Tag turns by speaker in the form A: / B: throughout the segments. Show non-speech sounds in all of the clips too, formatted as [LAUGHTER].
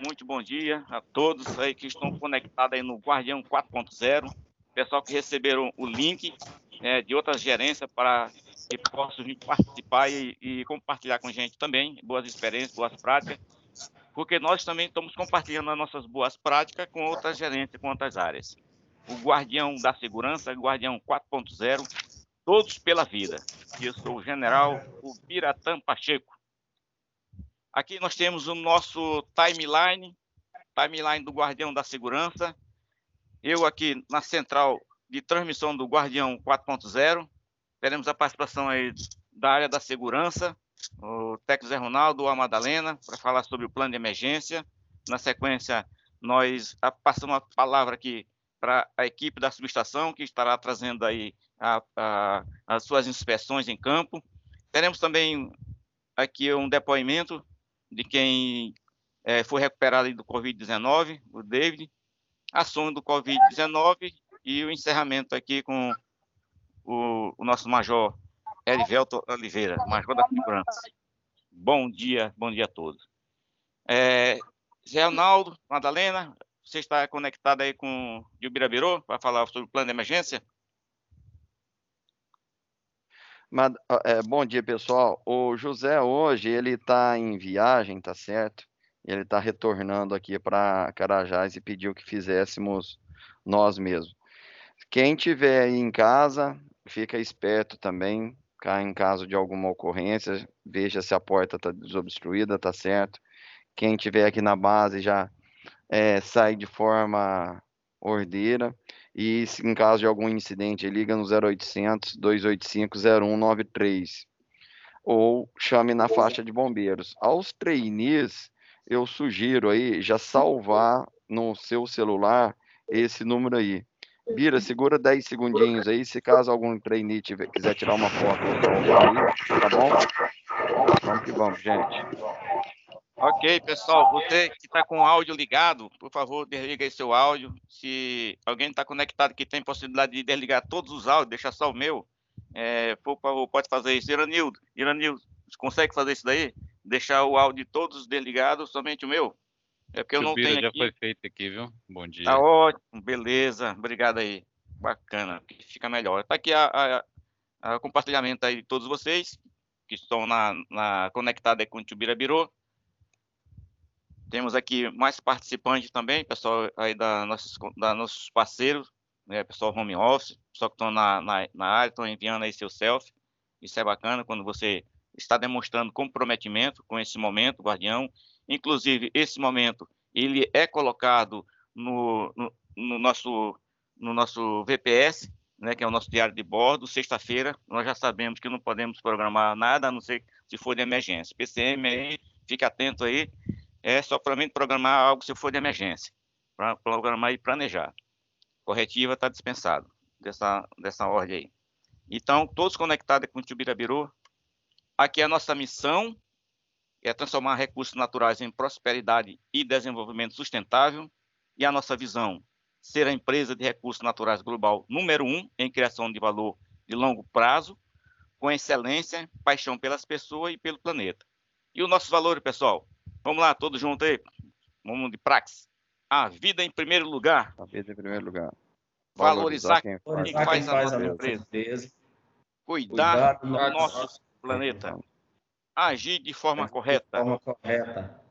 A: muito bom dia a todos aí que estão conectados aí no Guardião 4.0, pessoal que receberam o link é, de outras gerências para que possam participar e, e, compartilhar com a gente também boas experiências, boas práticas, porque nós também estamos compartilhando as nossas boas práticas com outras gerências, com outras áreas. O Guardião da Segurança, Guardião 4.0, todos pela vida. Eu sou o general Ubiratã Pacheco. Aqui nós temos o nosso timeline, timeline do Guardião da Segurança. Eu aqui na central de transmissão do Guardião 4.0. Teremos a participação aí da área da segurança, o Tex Zé Ronaldo, a Madalena, para falar sobre o plano de emergência. Na sequência, nós passamos a palavra aqui para a equipe da subestação, que estará trazendo aí a, a, as suas inspeções em campo. Teremos também aqui um depoimento de quem é, foi recuperado do Covid-19, o David, ações do Covid-19 e o encerramento aqui com o, o nosso Major Erivelto Oliveira, Major da Segurança. Bom dia, bom dia a todos. É, Zé Arnaldo, Madalena, você está conectado aí com o Gilbirabiru para falar sobre o plano de emergência?
B: É, bom dia, pessoal. O José hoje ele está em viagem, tá certo? Ele está retornando aqui para Carajás e pediu que fizéssemos nós mesmos. Quem tiver aí em casa, fica esperto também, cá em caso de alguma ocorrência, veja se a porta está desobstruída, tá certo? Quem tiver aqui na base já é, sai de forma ordeira. E se em caso de algum incidente, liga no 0800 285 0193 ou chame na faixa de bombeiros. Aos trainees, eu sugiro aí já salvar no seu celular esse número aí. Bira, segura 10 segundinhos aí, se caso algum trainee tiver, quiser tirar uma foto tá bom? Vamos que vamos, gente.
A: Ok, pessoal, você que está com o áudio ligado, por favor, desliga aí seu áudio. Se alguém está conectado que tem possibilidade de desligar todos os áudios, deixa só o meu, é, por favor, pode fazer isso. Iranildo, Iranildo, você consegue fazer isso daí? Deixar o áudio todos desligados, somente o meu?
C: É porque eu não tenho já aqui. já foi feito aqui, viu? Bom dia.
A: Tá ótimo, beleza, obrigado aí. Bacana, fica melhor. Está aqui a, compartilhamento aí de todos vocês que estão na, na conectados com o Tubirabiru. Temos aqui mais participantes também, pessoal aí da nossos, da nossos parceiros, né, pessoal home office, pessoal que estão na, na, na área, estão enviando aí seu selfie. Isso é bacana quando você está demonstrando comprometimento com esse momento, guardião. Inclusive, esse momento, ele é colocado no, no, no nosso, no nosso VPS, né, que é o nosso diário de bordo, sexta-feira, nós já sabemos que não podemos programar nada, a não ser se for de emergência. PCM aí, fique atento aí, é só para mim programar algo se for de emergência, para programar e planejar. Corretiva está dispensado dessa, dessa ordem aí. Então, todos conectados com o Tubirabiru, aqui é a nossa missão é transformar recursos naturais em prosperidade e desenvolvimento sustentável, e a nossa visão, ser a empresa de recursos naturais global número um em criação de valor de longo prazo, com excelência, paixão pelas pessoas e pelo planeta. E o nosso valor, pessoal, Vamos lá, todos juntos aí. Vamos de praxe. A vida em primeiro lugar.
B: A vida em primeiro lugar.
A: Valorizar, Valorizar quem, faz, quem faz, a nossa empresa. empresa. Cuidar, Cuidar do nosso, nosso planeta. Agir de forma Agir correta. De forma correta.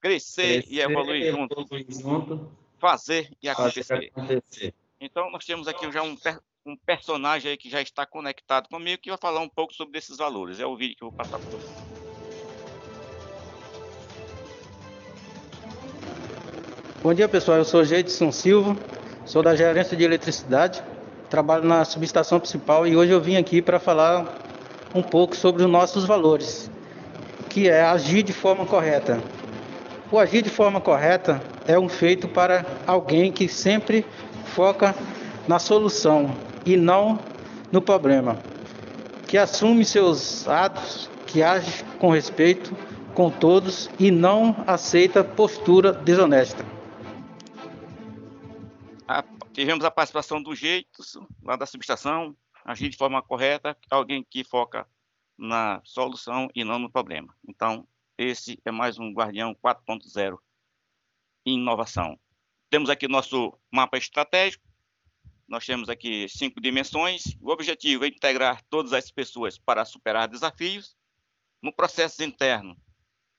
A: Crescer, Crescer e evoluir, e junto. junto. Fazer e acontecer. acontecer. Então, nós temos aqui já um, um personagem aí que já está conectado comigo que vai falar um pouco sobre esses valores. É o vídeo que eu vou passar para vocês.
D: Bom dia pessoal, eu sou Geidson Silva, sou da gerência de eletricidade, trabalho na subestação principal e hoje eu vim aqui para falar um pouco sobre os nossos valores, que é agir de forma correta. O agir de forma correta é um feito para alguém que sempre foca na solução e não no problema, que assume seus atos, que age com respeito com todos e não aceita postura desonesta.
A: Tivemos a participação do jeito lá da subestação, agir de forma correta, alguém que foca na solução e não no problema. Então, esse é mais um Guardião 4.0 e inovação. Temos aqui nosso mapa estratégico, nós temos aqui cinco dimensões. O objetivo é integrar todas as pessoas para superar desafios. No processo interno,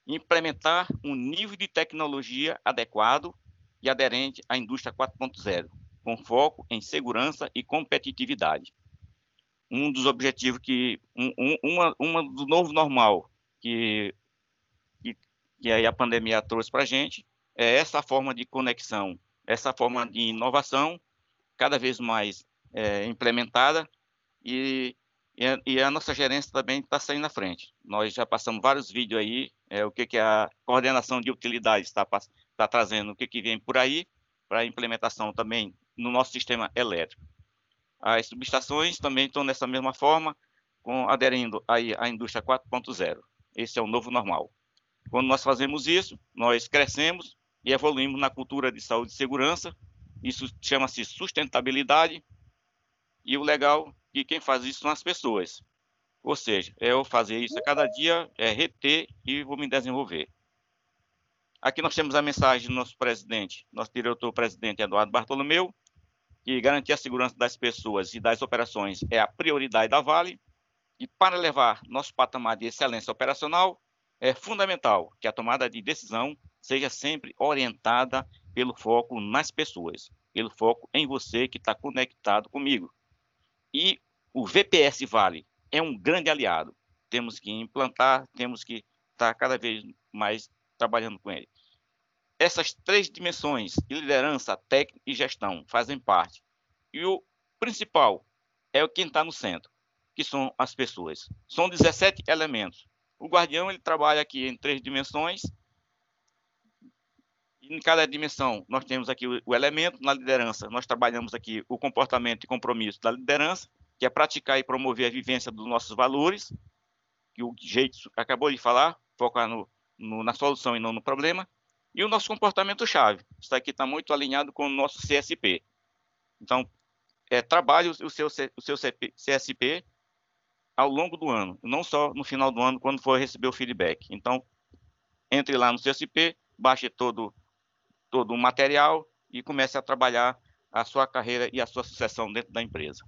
A: implementar um nível de tecnologia adequado e aderente à indústria 4.0, com foco em segurança e competitividade. Um dos objetivos que um, um, uma, uma do novo normal que que, que a pandemia trouxe para a gente é essa forma de conexão, essa forma de inovação cada vez mais é, implementada e, e, a nossa gerência também está saindo na frente. Nós já passamos vários vídeos aí, é, o que, que a coordenação de utilidades está tá trazendo, o que, que vem por aí, para implementação também no nosso sistema elétrico. As subestações também estão nessa mesma forma, com, aderindo aí à indústria 4.0. Esse é o novo normal. Quando nós fazemos isso, nós crescemos e evoluímos na cultura de saúde e segurança, isso chama-se sustentabilidade. E o legal é que quem faz isso são as pessoas. Ou seja, é eu fazer isso a cada dia, é reter e vou me desenvolver. Aqui nós temos a mensagem do nosso presidente, nosso diretor-presidente Eduardo Bartolomeu, que garantir a segurança das pessoas e das operações é a prioridade da Vale. E para levar nosso patamar de excelência operacional, é fundamental que a tomada de decisão seja sempre orientada pelo foco nas pessoas, pelo foco em você que está conectado comigo. E o VPS Vale é um grande aliado. Temos que implantar, temos que estar tá cada vez mais trabalhando com ele. Essas três dimensões, liderança, técnica e gestão, fazem parte. E o principal é quem está no centro, que são as pessoas. São 17 elementos. O guardião ele trabalha aqui em três dimensões em cada dimensão, nós temos aqui o, o, elemento na liderança, nós trabalhamos aqui o comportamento e compromisso da liderança, que é praticar e promover a vivência dos nossos valores, que o jeito acabou de falar, focar no, no, na solução e não no problema, e o nosso comportamento-chave. Isso aqui está muito alinhado com o nosso CSP. Então, é, trabalhe o seu, o seu CSP ao longo do ano, não só no final do ano, quando for receber o feedback. Então, entre lá no CSP, baixe todo todo o material e comece a trabalhar a sua carreira e a sua sucessão dentro da empresa.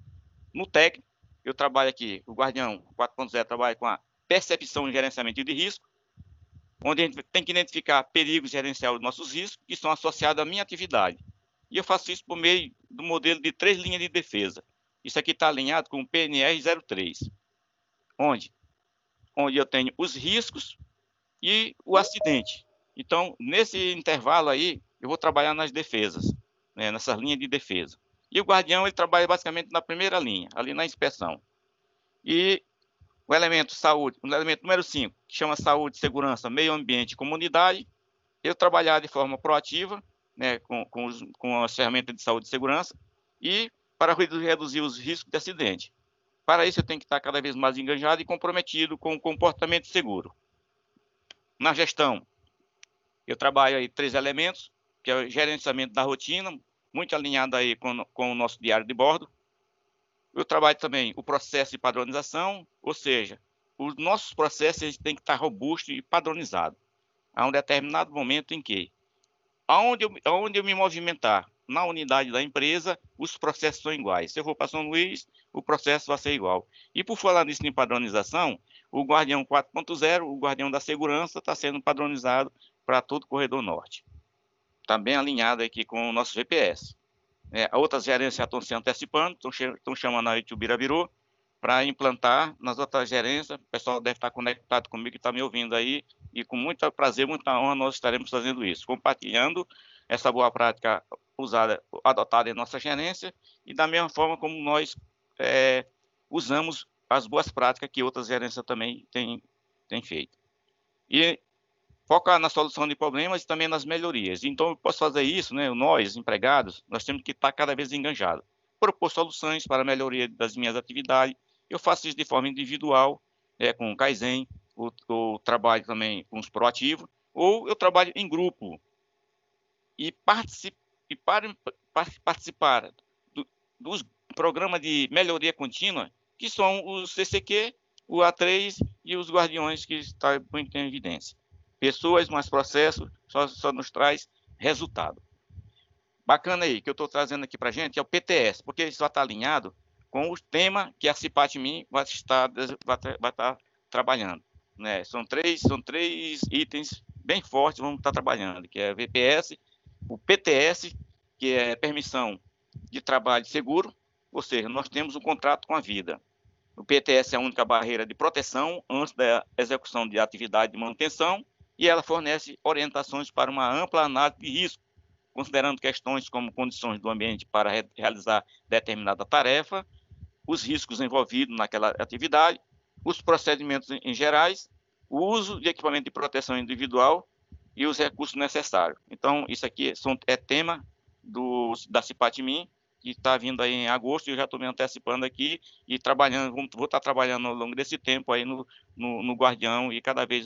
A: No técnico, eu trabalho aqui, o Guardião 4.0 trabalha com a percepção e gerenciamento de risco, onde a gente tem que identificar perigos gerenciais dos nossos riscos que são associados à minha atividade. E eu faço isso por meio do modelo de três linhas de defesa. Isso aqui está alinhado com o PNR 03, onde, onde eu tenho os riscos e o acidente. Então, nesse intervalo aí, eu vou trabalhar nas defesas, né, nessas linhas de defesa. E o guardião, ele trabalha basicamente na primeira linha, ali na inspeção. E o elemento saúde, o elemento número 5, que chama saúde, segurança, meio ambiente e comunidade, eu trabalhar de forma proativa, né, com, com, os, com as ferramentas de saúde e segurança, e para reduzir os riscos de acidente. Para isso, eu tenho que estar cada vez mais engajado e comprometido com o comportamento seguro. Na gestão, eu trabalho aí três elementos, que é o gerenciamento da rotina, muito alinhado aí com, com o nosso diário de bordo. Eu trabalho também o processo de padronização, ou seja, os nossos processos têm que estar robustos e padronizados. A um determinado momento em que, aonde eu, aonde eu me movimentar na unidade da empresa, os processos são iguais. Se eu for para São Luís, o processo vai ser igual. E por falar nisso em padronização, o Guardião 4.0, o Guardião da Segurança, está sendo padronizado para todo o corredor norte. Está bem alinhado aqui com o nosso GPS. É, outras gerências já estão se antecipando, estão, chamando a Itubira Virou para implantar nas outras gerências. O pessoal deve estar conectado comigo e está me ouvindo aí. E com muito prazer, muita honra, nós estaremos fazendo isso, compartilhando essa boa prática usada, adotada em nossa gerência e da mesma forma como nós é, usamos as boas práticas que outras gerências também têm, têm feito. E focar na solução de problemas e também nas melhorias. Então, eu posso fazer isso, né? Nós, empregados, nós temos que estar cada vez enganjados. Propor soluções para a melhoria das minhas atividades. Eu faço isso de forma individual, é, com o Kaizen, ou, ou trabalho também com os proativos, ou eu trabalho em grupo. E, participe, e para, para participar do, dos programas de melhoria contínua, que são os CCQ, o A3 e os guardiões que estão muito em evidência pessoas, mais processos, só, só nos traz resultado. Bacana aí, que eu estou trazendo aqui para gente, é o PTS, porque isso estar alinhado com o tema que a Cipatmin vai estar, vai, vai estar trabalhando. Né? São, três, são três itens bem fortes vamos estar trabalhando, que é VPS, o PTS, que é permissão de trabalho seguro, ou seja, nós temos um contrato com a vida. O PTS é a única barreira de proteção antes da execução de atividade de manutenção e ela fornece orientações para uma ampla análise de risco, considerando questões como condições do ambiente para re realizar determinada tarefa, os riscos envolvidos naquela atividade, os procedimentos em gerais, o uso de equipamento de proteção individual e os recursos necessários. Então, isso aqui é tema do, da Cipatmin que está vindo aí em agosto, e eu já estou me antecipando aqui e trabalhando, vou estar tá trabalhando ao longo desse tempo aí no, no, no Guardião e cada vez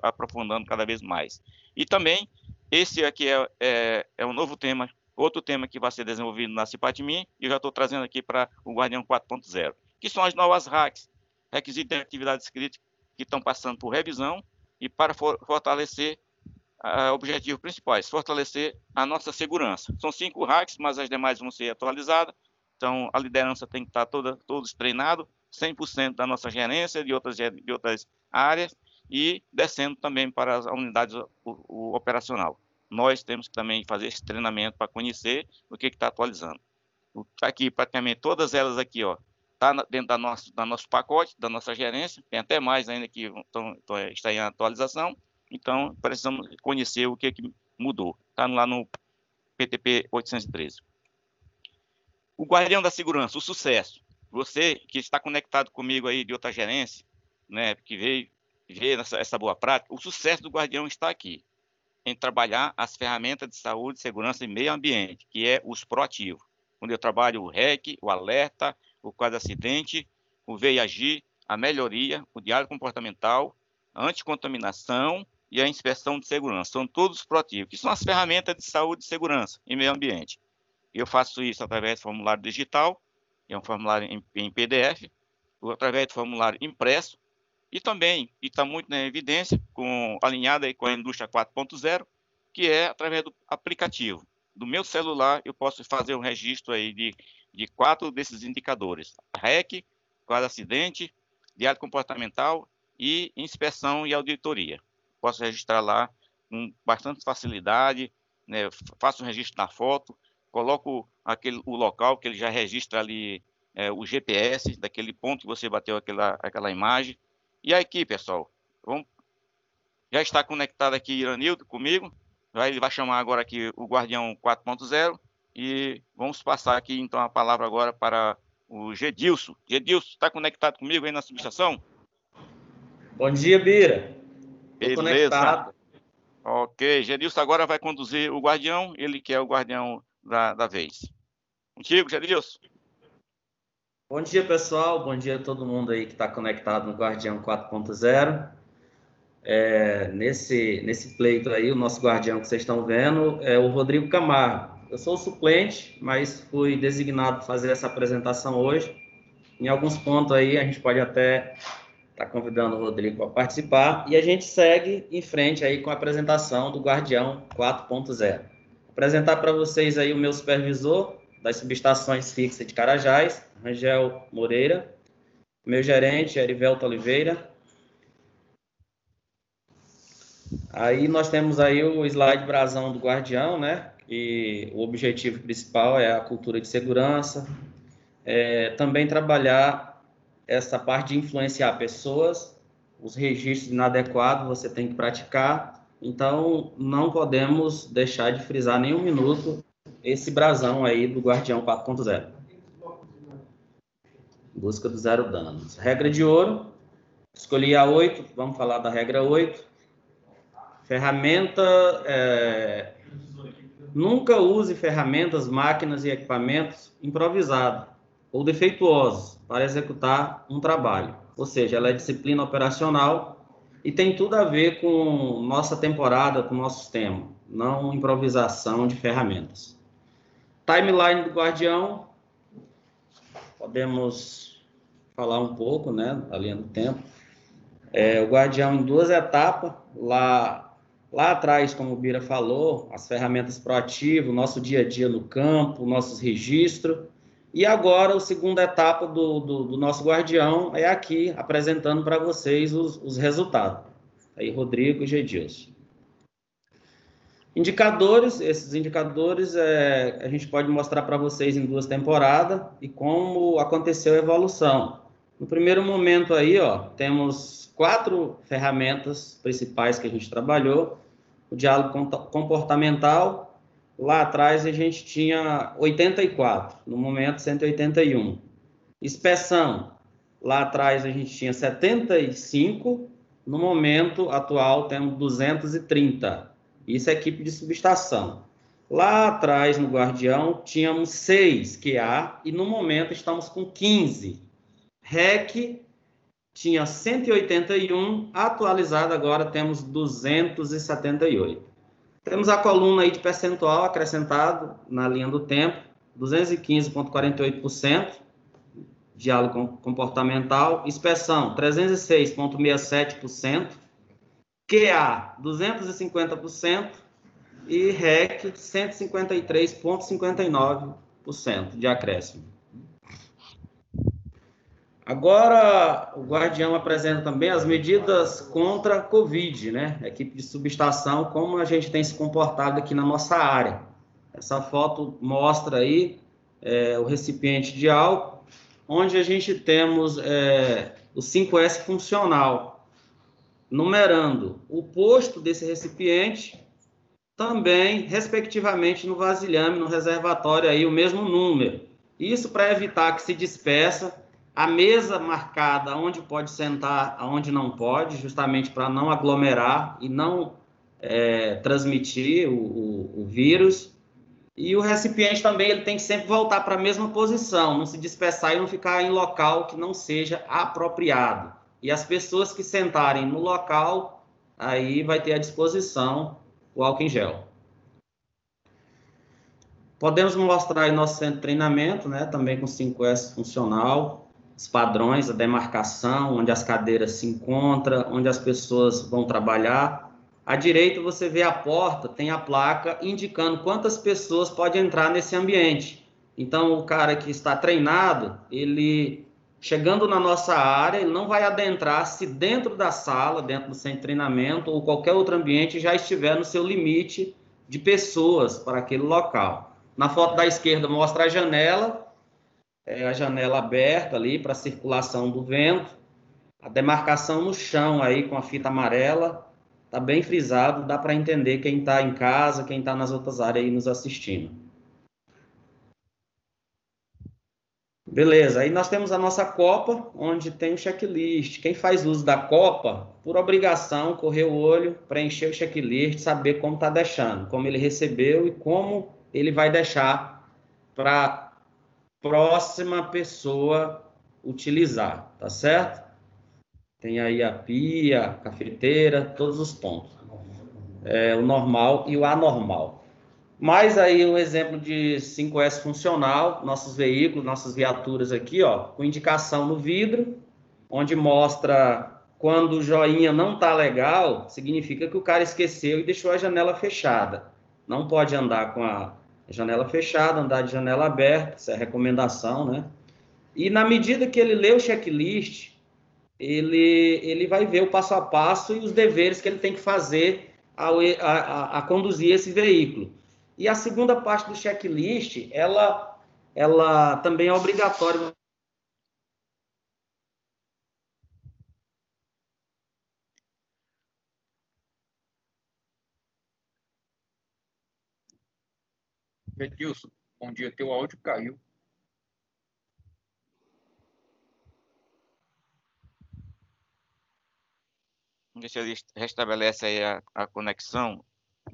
A: aprofundando cada vez mais. E também, esse aqui é, é, é um novo tema, outro tema que vai ser desenvolvido na Cipatmin, e eu já estou trazendo aqui para o Guardião 4.0, que são as novas hacks, requisitos de atividades críticas que estão passando por revisão e para for, fortalecer objetivos principais, fortalecer a nossa segurança. São cinco hacks, mas as demais vão ser atualizadas. Então, a liderança tem que estar toda, todos treinado, 100% da nossa gerência, de outras, de outras áreas, e descendo também para as unidades o, o operacional. Nós temos que também fazer esse treinamento para conhecer o que está atualizando. Tá aqui, praticamente todas elas aqui, ó, está dentro da nosso, da nosso pacote, da nossa gerência, tem até mais ainda que estão, está em atualização, então, precisamos conhecer o que, que mudou. Está lá no PTP 813. O guardião da segurança, o sucesso. Você que está conectado comigo aí de outra gerência, né, que veio ver essa, essa boa prática, o sucesso do guardião está aqui, em trabalhar as ferramentas de saúde, segurança e meio ambiente, que é os proativos. Onde eu trabalho o REC, o alerta, o quadro acidente, o VIAGI, a melhoria, o diário comportamental, anticontaminação e a inspeção de segurança. São todos proativos, que são as ferramentas de saúde segurança e meio ambiente. Eu faço isso através do formulário digital, que é um formulário em, em PDF, ou através do formulário impresso, e também, e está muito na evidência, com, alinhada com a indústria 4.0, que é através do aplicativo. Do meu celular, eu posso fazer um registro aí de, de quatro desses indicadores. REC, quadro acidente, diário comportamental e inspeção e auditoria posso registrar lá com bastante facilidade, né? faço um registro na foto, coloco aquele, o local que ele já registra ali é, o GPS daquele ponto que você bateu aquela, aquela imagem. E aqui, pessoal, vamos, já está conectado aqui Iranildo comigo, ele vai chamar agora aqui o Guardião 4.0 e vamos passar aqui então a palavra agora para o Gedilson. Gedilson, está conectado comigo aí na subestação?
E: Bom dia, Bira.
A: Beleza. Conectado. Ok, Gedilson agora vai conduzir o guardião, ele que é o guardião da, da vez. Contigo, Gedilson.
E: Bom dia, pessoal. Bom dia a todo mundo aí que está conectado no Guardião 4.0. É, nesse, nesse pleito aí, o nosso guardião que vocês estão vendo é o Rodrigo Camargo. Eu sou o suplente, mas fui designado para fazer essa apresentação hoje. Em alguns pontos aí a gente pode até está convidando o Rodrigo para participar e a gente segue em frente aí com a apresentação do Guardião 4.0. Apresentar para vocês aí o meu supervisor das subestações fixas de Carajás, Rangel Moreira, meu gerente, Erivelto Oliveira. Aí nós temos aí o slide brasão do Guardião, né? E o objetivo principal é a cultura de segurança, é, também trabalhar essa parte de influenciar pessoas, os registros inadequados você tem que praticar. Então, não podemos deixar de frisar nem um minuto esse brasão aí do Guardião 4.0. Busca do zero danos. Regra de ouro. Escolhi a 8, vamos falar da regra 8. Ferramenta. É... Nunca use ferramentas, máquinas e equipamentos improvisados ou defeituosos para executar um trabalho. Ou seja, ela é disciplina operacional e tem tudo a ver com nossa temporada, com nosso tema, não improvisação de ferramentas. Timeline do Guardião, podemos falar um pouco, né, da linha do tempo. É, o Guardião em duas etapas, lá Lá atrás, como o Bira falou, as ferramentas proativo, nosso dia a dia no campo, nossos registros. E agora, a segunda etapa do, do, do nosso guardião é aqui, apresentando para vocês os, os resultados. Aí, Rodrigo e Gedilson. Indicadores, esses indicadores é, a gente pode mostrar para vocês em duas temporadas e como aconteceu a evolução. No primeiro momento aí, ó, temos quatro ferramentas principais que a gente trabalhou. O diálogo comportamental, lá atrás a gente tinha 84, no momento 181. Inspeção, lá atrás a gente tinha 75, no momento atual temos 230. Isso é equipe de subestação. Lá atrás, no Guardião, tínhamos seis QA e no momento estamos com 15. REC tinha 181, atualizado agora temos 278. Temos a coluna aí de percentual acrescentado na linha do tempo, 215,48%, diálogo comportamental, inspeção 306,67%, QA 250% e REC 153,59% de acréscimo. Agora, o Guardião apresenta também as medidas contra a Covid, né? equipe de subestação, como a gente tem se comportado aqui na nossa área. Essa foto mostra aí é, o recipiente de álcool, onde a gente temos é, o 5S funcional, numerando o posto desse recipiente, também, respectivamente, no vasilhame, no reservatório, aí o mesmo número. Isso para evitar que se dispersa a mesa marcada onde pode sentar, aonde não pode, justamente para não aglomerar e não é, transmitir o, o, o, vírus. E o recipiente também ele tem que sempre voltar para a mesma posição, não se dispersar e não ficar em local que não seja apropriado. E as pessoas que sentarem no local, aí vai ter à disposição o álcool em gel. Podemos mostrar aí nosso centro de treinamento, né, também com 5S funcional, os padrões, a demarcação, onde as cadeiras se encontram, onde as pessoas vão trabalhar. À direita você vê a porta, tem a placa indicando quantas pessoas podem entrar nesse ambiente. Então o cara que está treinado, ele chegando na nossa área, ele não vai adentrar se dentro da sala, dentro do centro de treinamento ou qualquer outro ambiente já estiver no seu limite de pessoas para aquele local. Na foto da esquerda mostra a janela, é a janela aberta ali para circulação do vento, a demarcação no chão aí com a fita amarela, tá bem frisado, dá para entender quem está em casa, quem está nas outras áreas aí nos assistindo. Beleza, aí nós temos a nossa Copa, onde tem o checklist. Quem faz uso da Copa, por obrigação, correr o olho, preencher o checklist, saber como está deixando, como ele recebeu e como ele vai deixar para próxima pessoa utilizar, tá certo? Tem aí a pia, a cafeteira, todos os pontos. É, o normal e o anormal. Mais aí um exemplo de 5S funcional, nossos veículos, nossas viaturas aqui, ó, com indicação no vidro, onde mostra quando o joinha não está legal, significa que o cara esqueceu e deixou a janela fechada. Não pode andar com a janela fechada, andar de janela aberta, essa é a recomendação, né? E na medida que ele lê o checklist, ele, ele vai ver o passo a passo e os deveres que ele tem que fazer ao, a, a, a conduzir esse veículo. E a segunda parte do checklist, ela, ela também é obrigatória.
F: Edilson, bom dia. Teu áudio caiu.
A: Vamos ver se ele restabelece aí a, a conexão.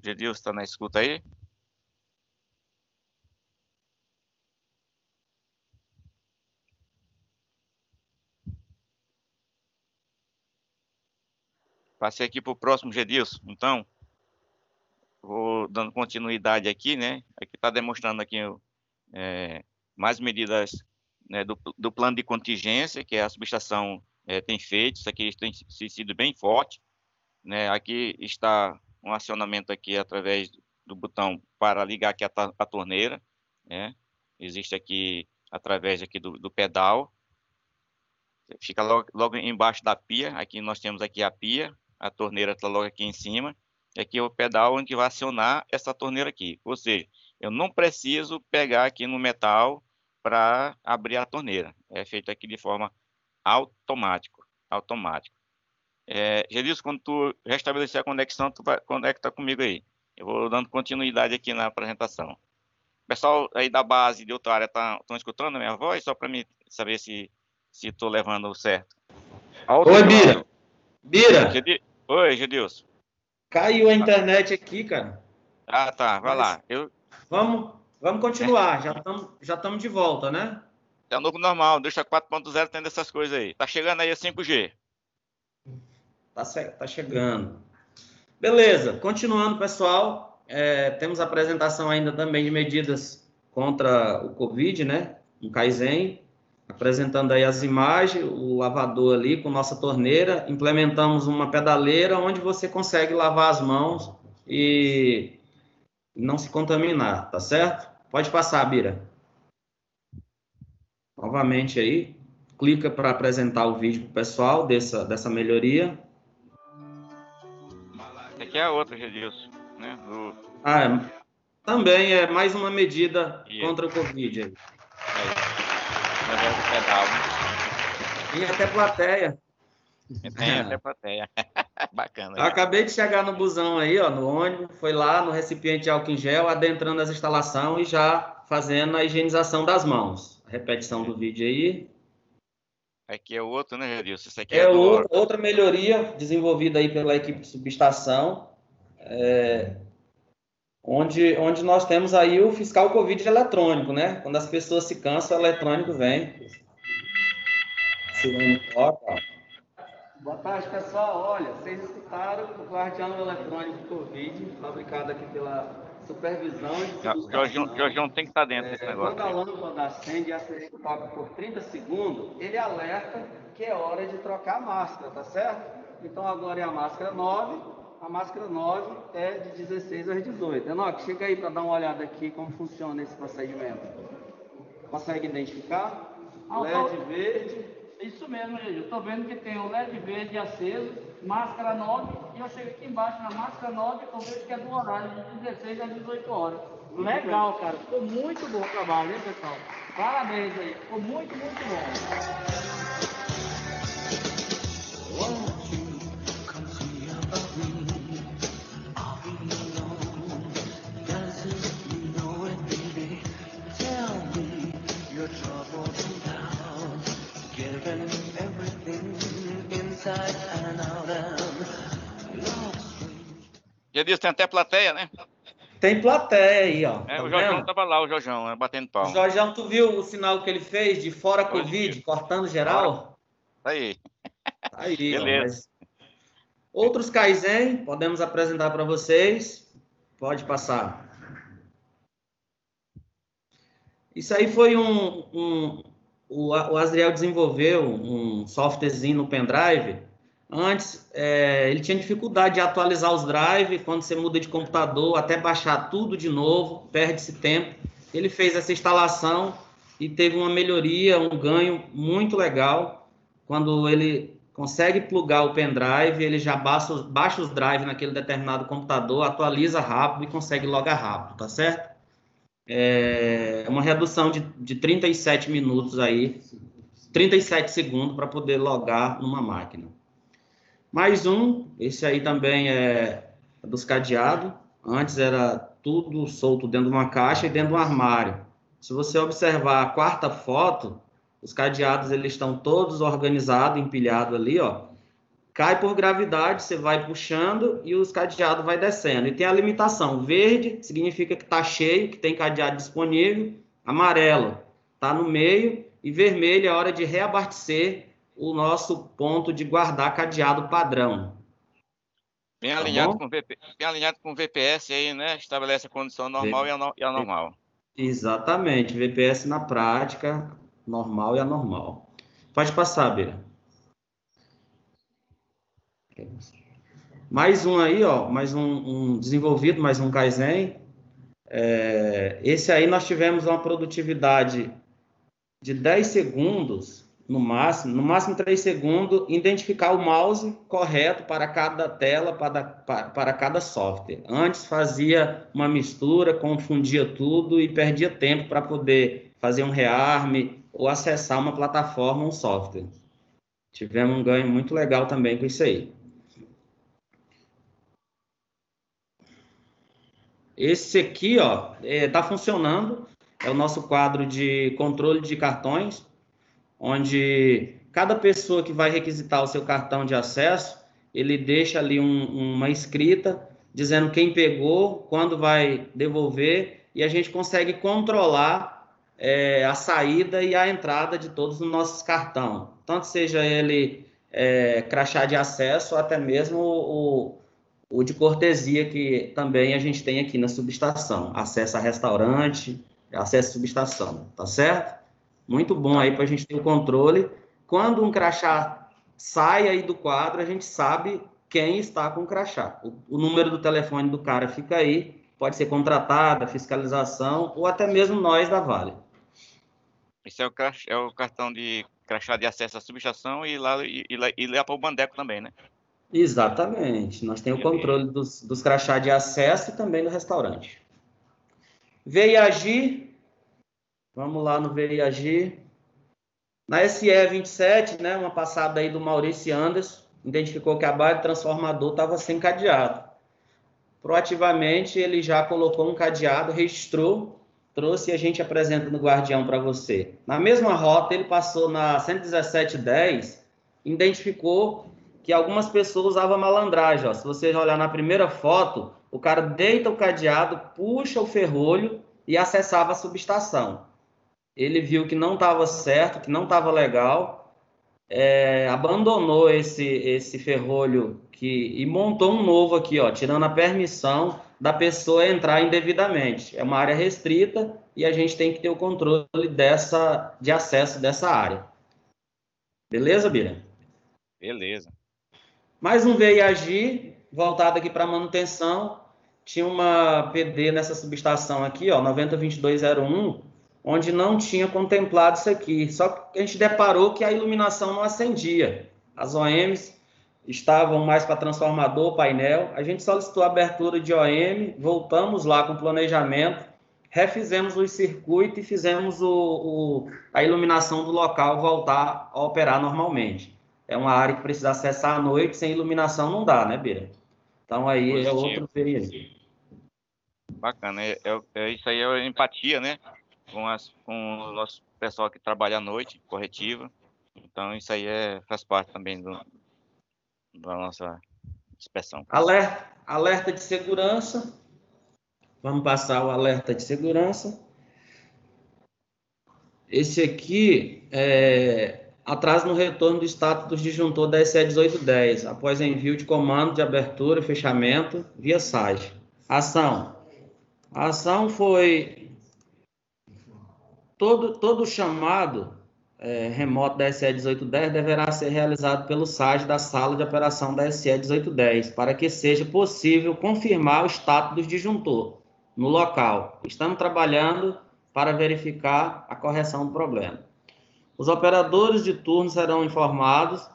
A: Gedilson, está na escuta aí? Passei aqui para o próximo Gedilson. Então, vou dando continuidade aqui, né? Aqui está demonstrando aqui é, mais medidas né, do, do, plano de contingência que a subestação é, tem feito. Isso aqui tem sido bem forte. Né? Aqui está um acionamento aqui através do botão para ligar aqui a, a torneira, né? Existe aqui através aqui do, do pedal, fica logo, logo, embaixo da pia, aqui nós temos aqui a pia, a torneira está logo aqui em cima, e aqui é o pedal onde vai acionar essa torneira aqui, ou seja, eu não preciso pegar aqui no metal para abrir a torneira, é feito aqui de forma automática, automático. É, Gelilson, quando tu restabelecer a conexão, tu vai, conecta comigo aí. Eu vou dando continuidade aqui na apresentação. Pessoal aí da base de outra área estão tá, escutando a minha voz? Só para me saber se estou levando certo.
E: Oi, Bira. Bira.
A: Oi, Gedilson.
E: Caiu a internet aqui, cara.
A: Ah, tá. Vai Mas... lá. Eu...
E: Vamos, vamos continuar. Já estamos já de volta, né?
A: É o novo normal. Deixa 4.0 tendo essas coisas aí. Tá chegando aí a 5G.
E: Tá, tá chegando. Beleza. Continuando, pessoal. É, temos a apresentação ainda também de medidas contra o Covid, né? Um Kaizen, apresentando aí as imagens, o lavador ali com nossa torneira. Implementamos uma pedaleira onde você consegue lavar as mãos e não se contaminar, tá certo? Pode passar, Bira. Novamente aí, clica para apresentar o vídeo para o pessoal dessa, dessa melhoria.
A: Aqui é a outra, Gedilson né? Do...
E: Ah, é. também é mais uma medida contra o Covid. Aí.
A: É, pedal, né?
E: Tem até plateia.
A: Tem até plateia. [LAUGHS] Bacana.
E: Eu acabei de chegar no busão aí, ó, no ônibus, foi lá no recipiente de álcool em gel, adentrando as instalações e já fazendo a higienização das mãos. A repetição do vídeo aí.
A: Aqui é outro, né, Edilson?
E: é, é outro, outra melhoria desenvolvida aí pela equipe de subestação é, onde, onde nós temos aí o fiscal Covid eletrônico, né? Quando as pessoas se cansam, o eletrônico vem.
G: Boa tarde, pessoal. Olha, vocês escutaram o guardião eletrônico Covid, fabricado aqui pela supervisão
A: O Jorjão tem que estar dentro desse é, negócio.
G: Quando a lâmpada acende e acende toca por 30 segundos, ele alerta que é hora de trocar a máscara, tá certo? Então agora é a máscara 9, a máscara 9 é de 16 às 18. Enoque, chega aí para dar uma olhada aqui como funciona esse procedimento. Consegue identificar? Ah, LED tô... verde.
H: Isso mesmo, gente. Eu estou vendo que tem o LED verde aceso, máscara 9, e eu chego aqui embaixo na máscara 9, eu vejo que é do horário de 16 às 18 horas. Legal, cara. Ficou muito bom o trabalho, hein, pessoal? Parabéns aí. Ficou muito, muito bom.
A: Já disse, tem até plateia, né?
E: Tem plateia aí,
A: ó. É, tá o Jorjão vendo? tava lá, o Jorjão, né, batendo pau.
E: O Jorjão, tu viu o sinal que ele fez de fora Covid, cortando geral?
A: Tá aí.
E: Tá aí, Beleza. Ó, Outros Kaizen, podemos apresentar para vocês. Pode passar. Isso aí foi um, um o, o Asriel desenvolveu um softwarezinho no pendrive. Antes, é, ele tinha dificuldade de atualizar os drives, quando você muda de computador, até baixar tudo de novo, perde-se tempo. Ele fez essa instalação e teve uma melhoria, um ganho muito legal. Quando ele consegue plugar o pendrive, ele já baixa, baixa os drives naquele determinado computador, atualiza rápido e consegue logar rápido, tá certo? é uma redução de, de 37 minutos aí, 37 segundos para poder logar numa máquina. Mais um, esse aí também é dos cadeados. Antes era tudo solto dentro de uma caixa e dentro de um armário. Se você observar a quarta foto, os cadeados eles estão todos organizados, empilhados ali, ó cai por gravidade, você vai puxando e os cadeados vai descendo. E tem a limitação, verde significa que está cheio, que tem cadeado disponível, amarelo está no meio e vermelho é hora de reabastecer o nosso ponto de guardar cadeado padrão.
A: Bem, tá alinhado, com VP, bem alinhado com o VPS aí, né? Estabelece a condição normal e anormal.
E: Exatamente, VPS na prática, normal e anormal. Pode passar, Bira. Mais um aí, ó, mais um, um desenvolvido, mais um Kaizen. É, esse aí nós tivemos uma produtividade de 10 segundos, no máximo, no máximo 3 segundos, identificar o mouse correto para cada tela, para, para, para cada software. Antes fazia uma mistura, confundia tudo e perdia tempo para poder fazer um rearme ou acessar uma plataforma, um software. Tivemos um ganho muito legal também com isso aí. Esse aqui, ó, está é, funcionando. É o nosso quadro de controle de cartões, onde cada pessoa que vai requisitar o seu cartão de acesso, ele deixa ali um, uma escrita dizendo quem pegou, quando vai devolver, e a gente consegue controlar é, a saída e a entrada de todos os nossos cartões. Tanto seja ele é, crachá de acesso, ou até mesmo o, o de cortesia que também a gente tem aqui na subestação. Acesso a restaurante, acesso à subestação, tá certo? Muito bom aí para a gente ter o controle. Quando um crachá sai aí do quadro, a gente sabe quem está com o crachá. O, o número do telefone do cara fica aí, pode ser contratada, fiscalização, ou até mesmo nós da Vale.
A: Esse é o, crachá, é o cartão de crachá de acesso à subestação e lá, e, e, e lá para o Bandeco também, né?
E: Exatamente. Nós temos o controle dos, dos crachá de acesso e também do restaurante. VIAGIR. Vamos lá no VIAGIR. Na SE 27, né, uma passada aí do Maurício Anderson, identificou que a barra transformador estava sem cadeado. Proativamente, ele já colocou um cadeado, registrou, trouxe e a gente apresenta no Guardião para você. Na mesma rota, ele passou na 11710, identificou que algumas pessoas usavam malandragem. Ó. Se você olhar na primeira foto, o cara deita o cadeado, puxa o ferrolho e acessava a subestação. Ele viu que não estava certo, que não estava legal, é, abandonou esse, esse ferrolho que, e montou um novo aqui, ó, tirando a permissão da pessoa entrar indevidamente. É uma área restrita e a gente tem que ter o controle dessa, de acesso dessa área. Beleza, Bira?
A: Beleza.
E: Mais um VIAG, voltado aqui para manutenção. Tinha uma PD nessa subestação aqui, ó, 902201, onde não tinha contemplado isso aqui. Só que a gente deparou que a iluminação não acendia. As OMs estavam mais para transformador, painel. A gente solicitou a abertura de OM, voltamos lá com o planejamento, refizemos o circuito e fizemos o, o, a iluminação do local voltar a operar normalmente é uma área que precisa acessar à noite, sem iluminação não dá, né, Beira? Então aí é Positivo. é outro período.
A: Bacana, é, é, é, isso aí é empatia, né? Com, as, com o nosso pessoal que trabalha à noite, corretiva. Então isso aí é, faz parte também do, da nossa inspeção.
E: Alerta, alerta de segurança. Vamos passar o alerta de segurança. Esse aqui é, atraso no retorno do status do disjuntor da SE 1810, após envio de comando de abertura e fechamento via site. Ação. A ação foi todo todo chamado é, remoto da SE 1810 deverá ser realizado pelo site da sala de operação da SE 1810 para que seja possível confirmar o status do disjuntor no local. Estamos trabalhando para verificar a correção do problema. Os operadores de turno serão informados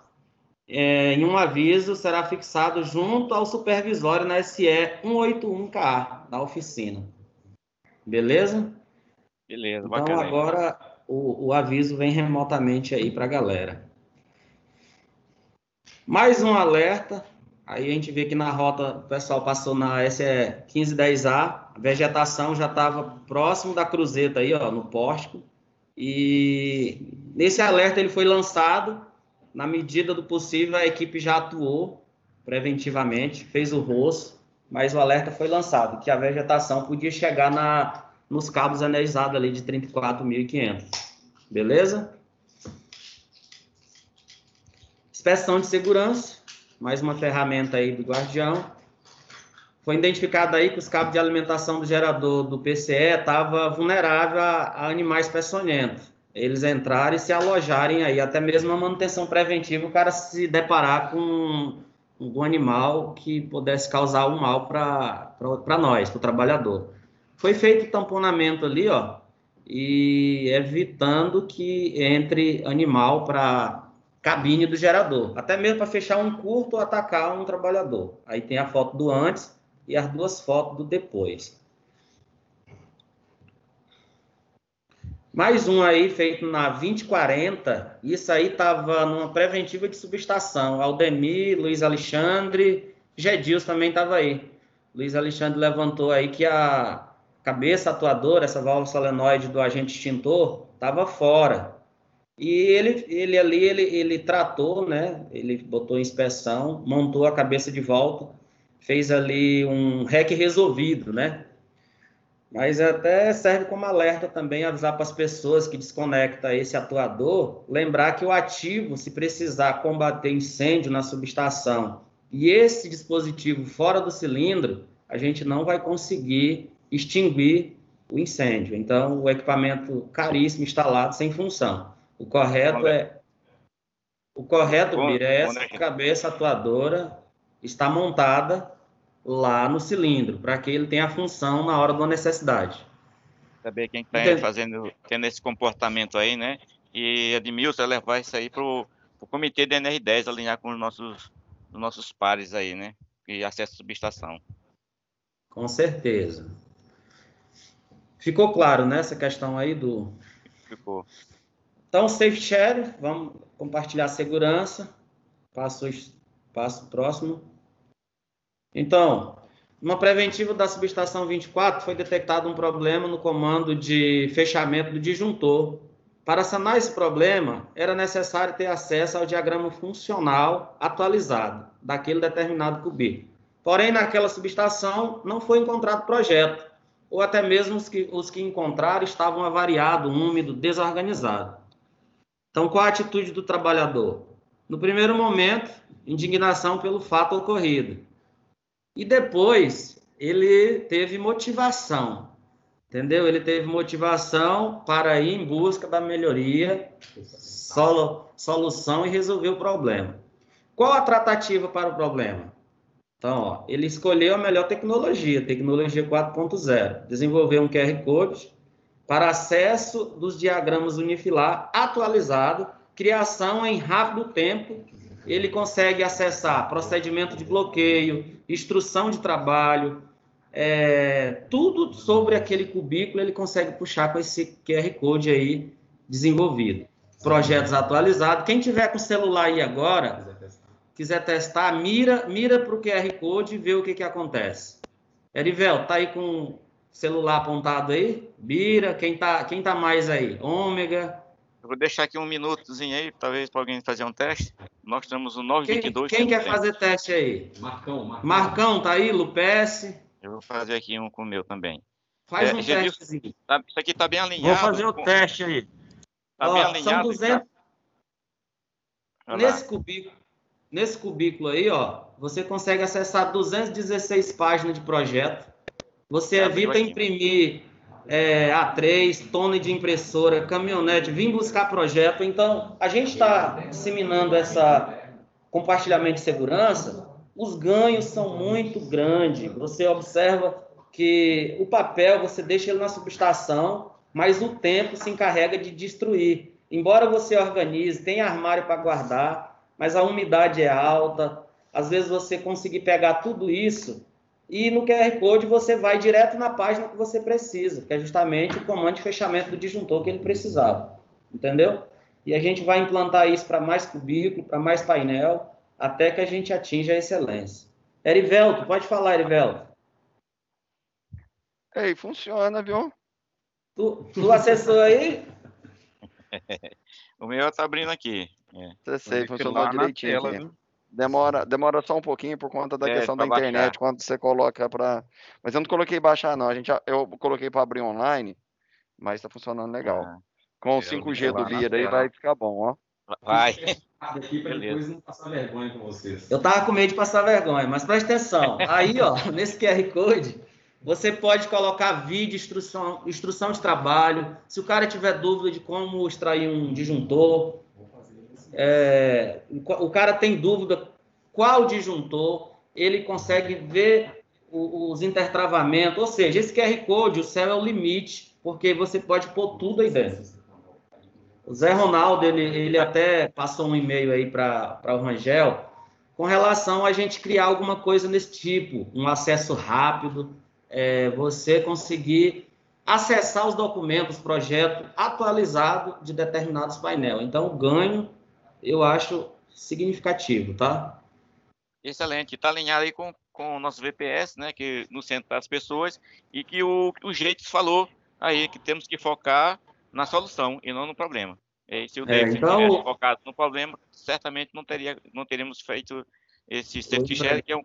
E: é, em um aviso será fixado junto ao supervisório na SE 181K da oficina. Beleza?
A: Beleza,
E: então, bacana. Então agora o, o aviso vem remotamente aí para a galera. Mais um alerta. Aí a gente vê que na rota o pessoal passou na SE 1510A, a vegetação já estava próximo da cruzeta aí, ó, no pórtico. E nesse alerta ele foi lançado, na medida do possível a equipe já atuou preventivamente, fez o rosto, mas o alerta foi lançado, que a vegetação podia chegar na, nos cabos analisados ali de 34.500. Beleza? Inspeção de segurança, mais uma ferramenta aí do Guardião. Foi identificado aí que os cabos de alimentação do gerador do PCE estava vulnerável a, a, animais peçonhentos. Eles entrarem e se alojarem aí, até mesmo a manutenção preventiva, o cara se deparar com, algum animal que pudesse causar um mal para nós, para o trabalhador. Foi feito tamponamento ali, ó, e evitando que entre animal para cabine do gerador, até mesmo para fechar um curto ou atacar um trabalhador. Aí tem a foto do antes e as duas fotos do depois. Mais um aí feito na 2040. Isso aí estava numa preventiva de subestação. Aldemir, Luiz Alexandre, Gedils também estava aí. Luiz Alexandre levantou aí que a cabeça atuadora, essa válvula solenoide do agente extintor, estava fora. E ele, ele ali, ele, ele tratou, né? Ele botou inspeção, montou a cabeça de volta, fez ali um REC resolvido, né? Mas até serve como alerta também avisar para as pessoas que desconectam esse atuador, lembrar que o ativo, se precisar combater incêndio na subestação e esse dispositivo fora do cilindro, a gente não vai conseguir extinguir o incêndio. Então, o equipamento caríssimo instalado sem função. O correto é o correto, Bira, é essa cabeça atuadora está montada lá no cilindro, para que ele tenha a função na hora da necessidade.
A: Saber quem está fazendo, tendo esse comportamento aí, né? E Edmilson levar isso aí para o comitê da NR10 alinhar com os nossos, os nossos pares aí, né? E acesso à subestação.
E: Com certeza. Ficou claro, né, essa questão aí do...
A: Ficou.
E: Então, safe share, vamos compartilhar a segurança. Passo, passo próximo. Então, numa preventiva da subestação 24, foi detectado um problema no comando de fechamento do disjuntor. Para sanar esse problema, era necessário ter acesso ao diagrama funcional atualizado daquele determinado cubículo. Porém, naquela subestação não foi encontrado projeto, ou até mesmo os que, os que encontraram estavam avariado, úmido, desorganizado. Então, qual a atitude do trabalhador? No primeiro momento, indignação pelo fato ocorrido. E depois ele teve motivação, entendeu? Ele teve motivação para ir em busca da melhoria, solução e resolver o problema. Qual a tratativa para o problema? Então, ó, ele escolheu a melhor tecnologia, tecnologia 4.0, desenvolveu um QR Code para acesso dos diagramas unifilar atualizado, criação em rápido tempo ele consegue acessar procedimento de bloqueio, instrução de trabalho, é, tudo sobre aquele cubículo ele consegue puxar com esse QR Code aí desenvolvido. Projetos atualizados. Quem tiver com celular aí agora, quiser testar, mira, mira para o QR Code e vê o que, que acontece. Erivel, tá aí com o celular apontado aí? Mira, quem tá, quem tá mais aí? Ômega,
A: eu vou deixar aqui um minutozinho aí, talvez para alguém fazer um teste. Nós temos o 922.
E: Quem, quem quer fazer teste aí?
F: Marcão,
E: Marcão. Marcão, tá aí? Lupes.
A: Eu vou fazer aqui um com o meu também.
E: Faz é, um testezinho.
A: Tá, isso aqui tá bem alinhado.
E: Vou fazer o com... teste aí. Tá Ó, bem alinhado. São 200... Tá... Nesse cubículo, nesse cubículo aí, ó, você consegue acessar 216 páginas de projeto. Você evita imprimir é, A3, tone de impressora, caminhonete, vim buscar projeto. Então, a gente está disseminando essa compartilhamento de segurança, os ganhos são muito grandes. Você observa que o papel você deixa ele na subestação, mas o tempo se encarrega de destruir. Embora você organize, tenha armário para guardar, mas a umidade é alta. Às vezes você conseguir pegar tudo isso e no QR Code você vai direto na página que você precisa, que é justamente o comando de fechamento do disjuntor que ele precisava. Entendeu? E a gente vai implantar isso para mais cubículo, para mais painel, até que a gente atinja a excelência. Erivelto, pode falar, Erivelto.
B: Ei, funciona, viu?
E: Tu, tu acessou aí? [LAUGHS]
A: o meu tá abrindo aqui.
B: É. Acessei, funcionou direitinho. Tela, Demora, demora só um pouquinho por conta da é, questão da internet, baixar. quando você coloca para. Mas eu não coloquei baixar, não. A gente, eu coloquei para abrir online, mas está funcionando legal. Ah, com o 5G do Lira aí vai ficar bom, ó.
A: Vai.
F: Aqui para depois não passar vergonha com vocês.
E: Eu tava com medo de passar vergonha, mas presta atenção. Aí, ó, [LAUGHS] nesse QR Code, você pode colocar vídeo, instrução, instrução de trabalho. Se o cara tiver dúvida de como extrair um disjuntor, é, o cara tem dúvida qual disjuntor, ele consegue ver os intertravamentos, ou seja, esse QR Code, o céu é o limite, porque você pode pôr tudo aí dentro. O Zé Ronaldo, ele, ele até passou um e-mail aí para o Rangel, com relação a gente criar alguma coisa nesse tipo, um acesso rápido, é, você conseguir acessar os documentos, projeto atualizado de determinados painel. Então, o ganho, eu acho significativo, tá?
A: Excelente. Está alinhado aí com, com o nosso VPS, né, que no centro das pessoas, e que o, o Jeitos falou aí que temos que focar na solução e não no problema. E se o David é, então... tivesse focado no problema, certamente não, teria, não teríamos feito esse safety share, que é um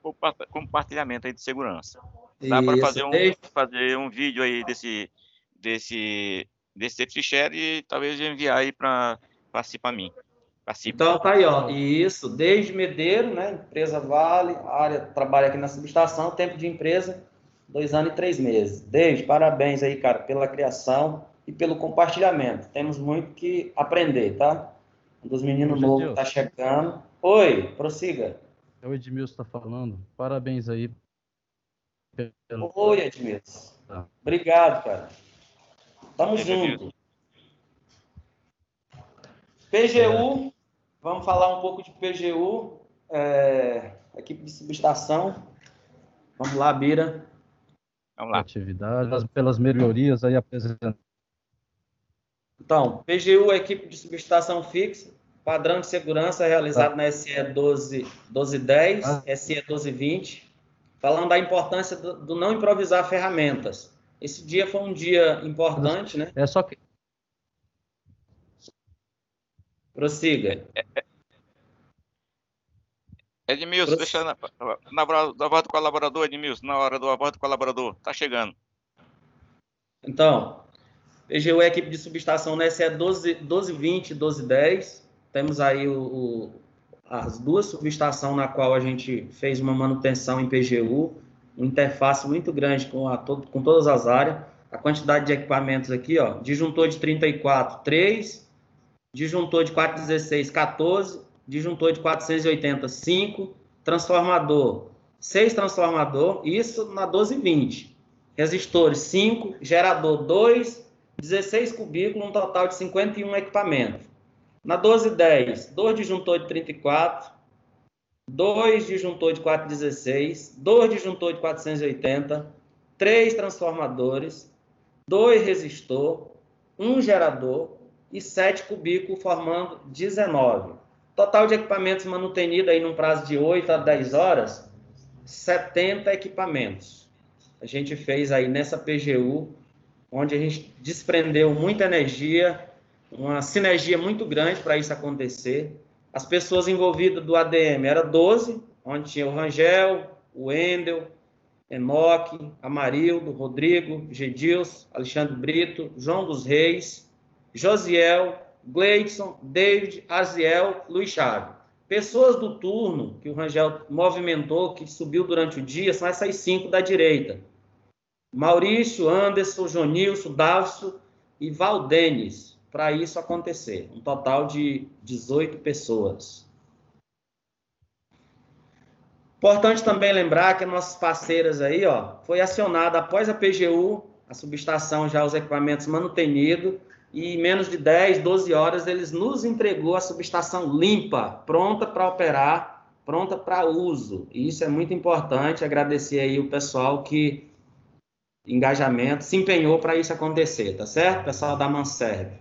A: compartilhamento aí de segurança. Dá para fazer um, fazer um vídeo aí desse, desse, desse safety share e talvez enviar aí para para mim.
E: Então tá aí, ó. E isso, desde Medeiro, né? Empresa Vale, área trabalha aqui na subestação, tempo de empresa, dois anos e três meses. Desde, parabéns aí, cara, pela criação e pelo compartilhamento. Temos muito que aprender, tá? Um dos meninos novos tá chegando. Oi, prossiga.
I: É o Edmilson tá falando. Parabéns aí.
E: Pelo... Oi, Edmilson. Tá. Obrigado, cara. Tamo junto. PGU, é. Vamos falar um pouco de PGU, é, equipe de subestação. Vamos lá, Bira.
I: Vamos lá. Atividades, pelas melhorias aí apresentadas.
E: Então, PGU, equipe de subestação fixa, padrão de segurança realizado na SE 12, 1210, ah. SE 1220, falando da importância do, do, não improvisar ferramentas. Esse dia foi um dia importante, né?
I: É só que
E: Prossiga.
A: Edmilson, deixa na, na, na voz do colaborador, Edmilson, na hora do voz do colaborador. Tá chegando.
E: Então, PGU é equipe de subestação na SE 12, 1220 1210. Temos aí o, o, as duas subestações na qual a gente fez uma manutenção em PGU, uma interface muito grande com, a, com todas as áreas. A quantidade de equipamentos aqui, ó, disjuntor de 34, 3, disjuntor de 416, 14, disjuntor de 480, 5, transformador, 6 transformador, isso na 1220. Resistores, 5, gerador, 2, 16 cubículos, um total de 51 equipamentos. Na 1210, 2 disjuntor de 34, 2 disjuntor de 416, 2 disjuntor de 480, 3 transformadores, 2 resistor, 1 gerador, e 7 cubículos, formando 19. Total de equipamentos manutenidos aí num prazo de 8 a 10 horas, 70 equipamentos. A gente fez aí nessa PGU, onde a gente desprendeu muita energia, uma sinergia muito grande para isso acontecer. As pessoas envolvidas do ADM eram 12, onde tinha o Rangel, o Wendel, Enoque, Amarildo, Rodrigo, Gedils, Alexandre Brito, João dos Reis, Josiel, Gleidson, David, Aziel, Luiz Chaves. Pessoas do turno que o Rangel movimentou, que subiu durante o dia, são essas cinco da direita. Maurício, Anderson, Jonilson, Davso e Valdenes, para isso acontecer. Um total de 18 pessoas. Importante também lembrar que nossas parceiras aí, ó, foi acionada após a PGU, a subestação já os equipamentos manutenidos, e em menos de 10, 12 horas eles nos entregou a subestação limpa, pronta para operar, pronta para uso. E isso é muito importante, agradecer aí o pessoal que engajamento se empenhou para isso acontecer, tá certo? Pessoal da Manserve.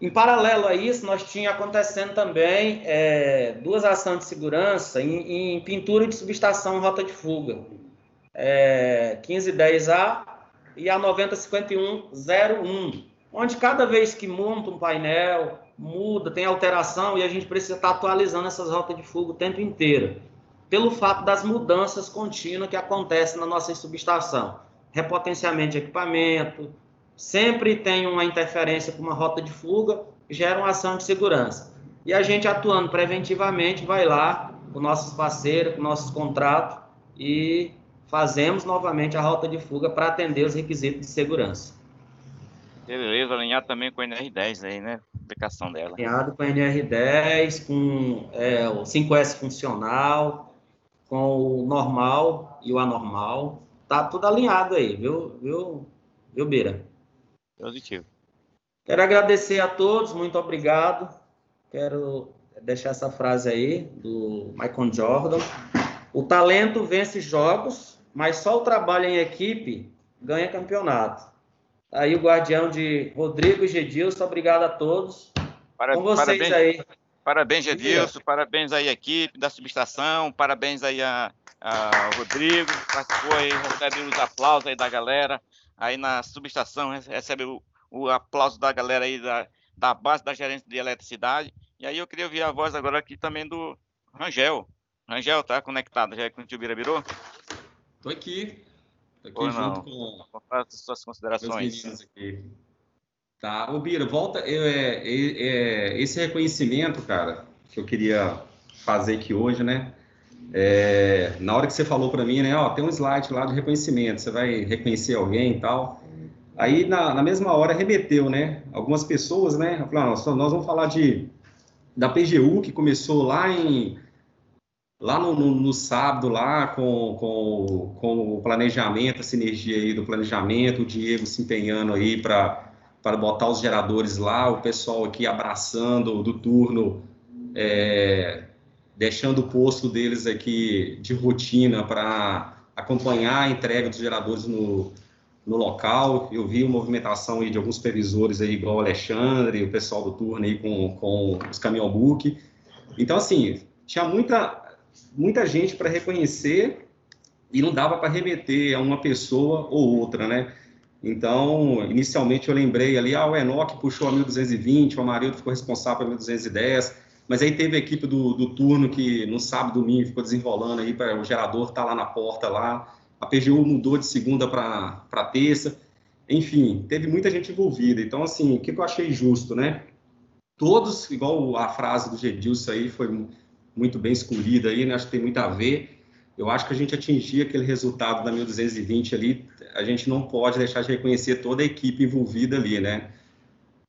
E: Em paralelo a isso, nós tinha acontecendo também é, duas ações de segurança em, em, pintura de subestação rota de fuga. É, 1510A e a 905101, onde cada vez que monta um painel, muda, tem alteração e a gente precisa estar atualizando essas rotas de fuga o tempo inteiro, pelo fato das mudanças contínuas que acontecem na nossa subestação. Repotenciamento de equipamento, sempre tem uma interferência com uma rota de fuga, gera uma ação de segurança. E a gente atuando preventivamente vai lá, com nossos parceiros, com nossos contratos e fazemos novamente a rota de fuga para atender os requisitos de segurança.
A: Beleza, alinhado também com a NR10 aí, né? Aplicação dela.
E: Alinhado com a NR10, com é, o 5S funcional, com o normal e o anormal. Tá tudo alinhado aí, viu, viu, viu Bira?
A: Positivo.
E: Quero agradecer a todos, muito obrigado. Quero deixar essa frase aí do Michael Jordan. O talento vence jogos, mas só o trabalho em equipe ganha campeonato. Aí o guardião de Rodrigo e Gedilson, obrigado a todos.
A: Para, Com vocês parabéns, aí. Parabéns, Gedilson, parabéns aí à equipe da subestação, parabéns aí a, a Rodrigo, participou aí, recebe os aplausos aí da galera. Aí na subestação recebe o, o aplauso da galera aí da, da base da gerência de eletricidade. E aí eu queria ouvir a voz agora aqui também do Rangel. Rangel, tá conectado já com o tio Bira Birou?
J: Tô aqui.
A: Tô aqui Ou junto não? com as suas considerações.
J: aqui. Tá, ô Bira, volta. É, é, é, esse reconhecimento, cara, que eu queria fazer aqui hoje, né? É, na hora que você falou para mim, né, ó, tem um slide lá de reconhecimento, você vai reconhecer alguém e tal. Aí, na, na mesma hora, remeteu, né? Algumas pessoas, né? Falaram, nós, nós vamos falar de, da PGU, que começou lá em lá no, no, no, sábado, lá com, com, com o planejamento, a sinergia aí do planejamento, o Diego se empenhando aí para botar os geradores lá, o pessoal aqui abraçando do turno, é, deixando o posto deles aqui de rotina para acompanhar a entrega dos geradores no, no local. Eu vi a movimentação aí de alguns previsores aí, igual o Alexandre, o pessoal do turno aí com, com os caminhão book. Então, assim, tinha muita, muita gente para reconhecer e não dava para remeter a uma pessoa ou outra, né? Então, inicialmente eu lembrei ali, ah, o Enoch puxou a 1220, o Amarildo ficou responsável pela 1210, mas aí teve a equipe do, do turno que no sábado domingo ficou desenrolando aí para o gerador tá lá na porta lá, a PGU mudou de segunda para terça, enfim, teve muita gente envolvida. Então, assim, o que eu achei justo, né? Todos, igual a frase do Gedilson aí, foi muito bem escolhida aí, né? Acho que tem muito a ver. Eu acho que a gente atingir aquele resultado da 1220 ali, a gente não pode deixar de reconhecer toda a equipe envolvida ali, né?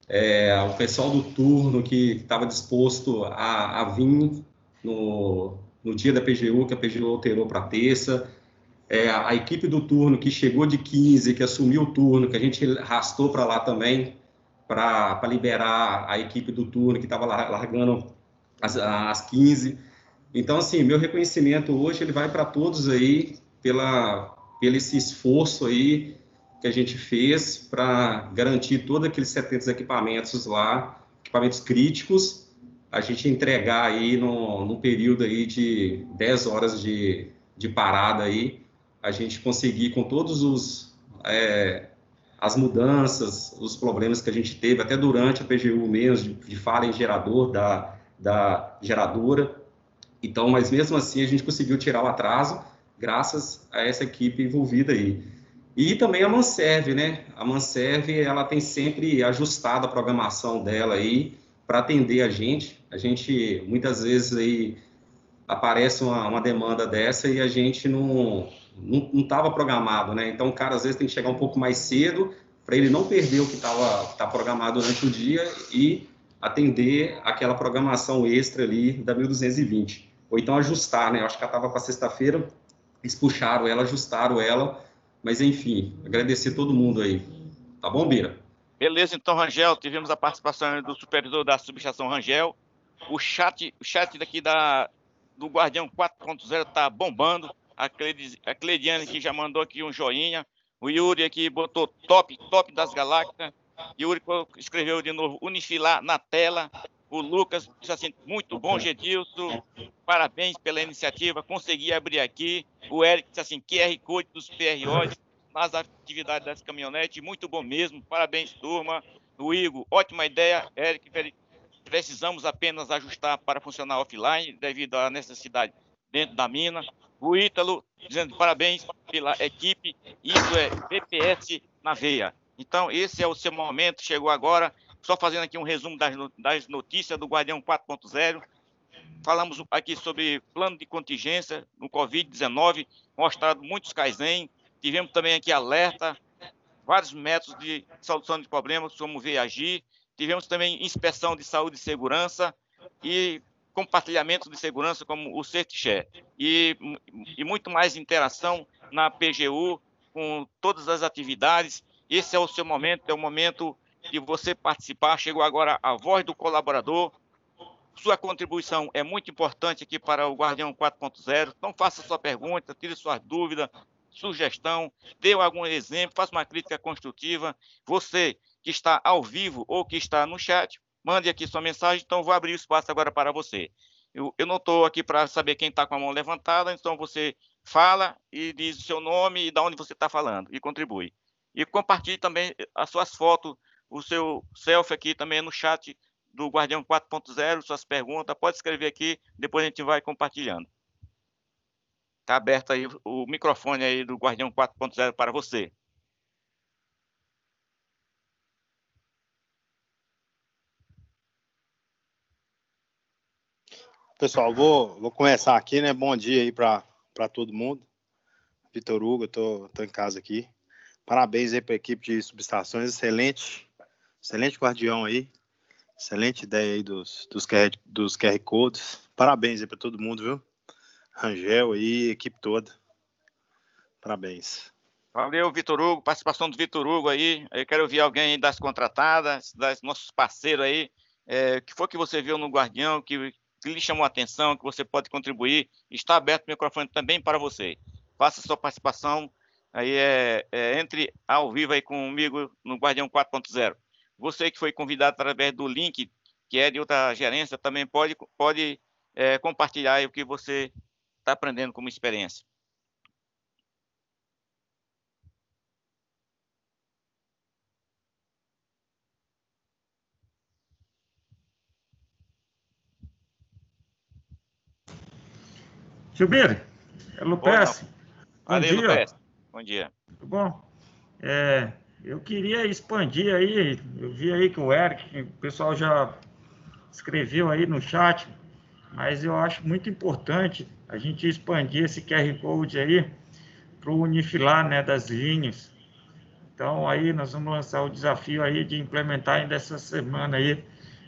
J: É, o pessoal do turno que estava disposto a, a vir no, no dia da PGU, que a PGU alterou para terça, é, a equipe do turno que chegou de 15, que assumiu o turno, que a gente arrastou para lá também, para liberar a equipe do turno que estava largando as, as 15. Então, assim, meu reconhecimento hoje ele vai para todos aí pela, pelo esse esforço aí que a gente fez para garantir todos aqueles 70 equipamentos lá, equipamentos críticos, a gente entregar aí no, num período aí de 10 horas de, de parada aí, a gente conseguir com todos os é, as mudanças, os problemas que a gente teve até durante a PGU mesmo, de, de falha em gerador da, da geradora. Então, mas mesmo assim a gente conseguiu tirar o atraso graças a essa equipe envolvida aí. E também a Manserve, né? A Manserve, ela tem sempre ajustado a programação dela aí para atender a gente. A gente, muitas vezes aí, aparece uma, uma demanda dessa e a gente não, não estava programado, né? Então o cara às vezes tem que chegar um pouco mais cedo para ele não perder o que estava tá programado durante o dia e atender aquela programação extra ali da 1220. Ou então ajustar, né? Eu acho que ela estava para sexta-feira, eles puxaram ela, ajustaram ela, mas enfim, agradecer todo mundo aí. Tá bom, Bira?
A: Beleza, então, Rangel, tivemos a participação do supervisor da subestação Rangel. O chat, o chat daqui da, do Guardião 4.0 tá bombando a Cleidiane que já mandou aqui um joinha, o Yuri aqui botou top, top das galáxias, Yuri escreveu de novo Unifilar na tela, o Lucas disse assim, muito bom, Gedilson, parabéns pela iniciativa, consegui abrir aqui, o Eric disse assim, QR Code dos PROs nas atividades das caminhonetes, muito bom mesmo, parabéns, turma, o Igor, ótima ideia, Eric, precisamos apenas ajustar para funcionar offline, devido à necessidade dentro da mina, o Ítalo dizendo parabéns pela equipe, isso é BPS na veia. Então, esse é o seu momento, chegou agora. Só fazendo aqui um resumo das, notícias do Guardião 4.0. Falamos aqui sobre plano de contingência no Covid-19, mostrado muitos Kaizen. Tivemos também aqui alerta, vários métodos de solução de problemas, como VAGI, tivemos também inspeção de saúde e segurança e compartilhamento de segurança, como o CertShare, e, e muito mais interação na PGU, com todas as atividades. Esse é o seu momento, é o momento de você participar. Chegou agora a voz do colaborador. Sua contribuição é muito importante aqui para o Guardião 4.0. Então, faça sua pergunta, tire suas dúvidas, sugestão, dê algum exemplo, faça uma crítica construtiva. Você que está ao vivo ou que está no chat, mande aqui sua mensagem. Então, vou abrir o espaço agora para você. Eu, eu não estou aqui para saber quem está com a mão levantada, então você fala e diz o seu nome e de onde você está falando e contribui. E compartilhe também as suas fotos, o seu selfie aqui também no chat do Guardião 4.0, suas perguntas, pode escrever aqui, depois a gente vai compartilhando. Está aberto aí o microfone aí do Guardião 4.0 para você.
K: Pessoal, vou, vou começar aqui, né? Bom dia aí para todo mundo. Vitor Hugo, eu tô, tô em casa aqui. Parabéns aí para a equipe de subestações, excelente, excelente guardião aí. Excelente ideia aí dos, dos, QR, dos QR Codes. Parabéns aí para todo mundo, viu? Rangel aí, equipe toda. Parabéns.
A: Valeu, Vitor Hugo. Participação do Vitor Hugo aí. Eu quero ouvir alguém das contratadas, das nossos parceiros aí. É, que foi que você viu no Guardião, que que lhe chamou a atenção, que você pode contribuir, está aberto o microfone também para você. Faça sua participação, aí é, é entre ao vivo aí comigo no Guardião 4.0. Você que foi convidado através do link, que é de outra gerência, também pode, pode é, compartilhar o que você está aprendendo como experiência.
L: Gilberto, é Lupes.
A: Bom dia. Bom dia.
L: Bom? É, eu queria expandir aí, eu vi aí que o Eric, o pessoal já escreveu aí no chat, mas eu acho muito importante a gente expandir esse QR Code aí para o unifilar né, das linhas. Então, aí nós vamos lançar o desafio aí de implementar ainda essa semana aí,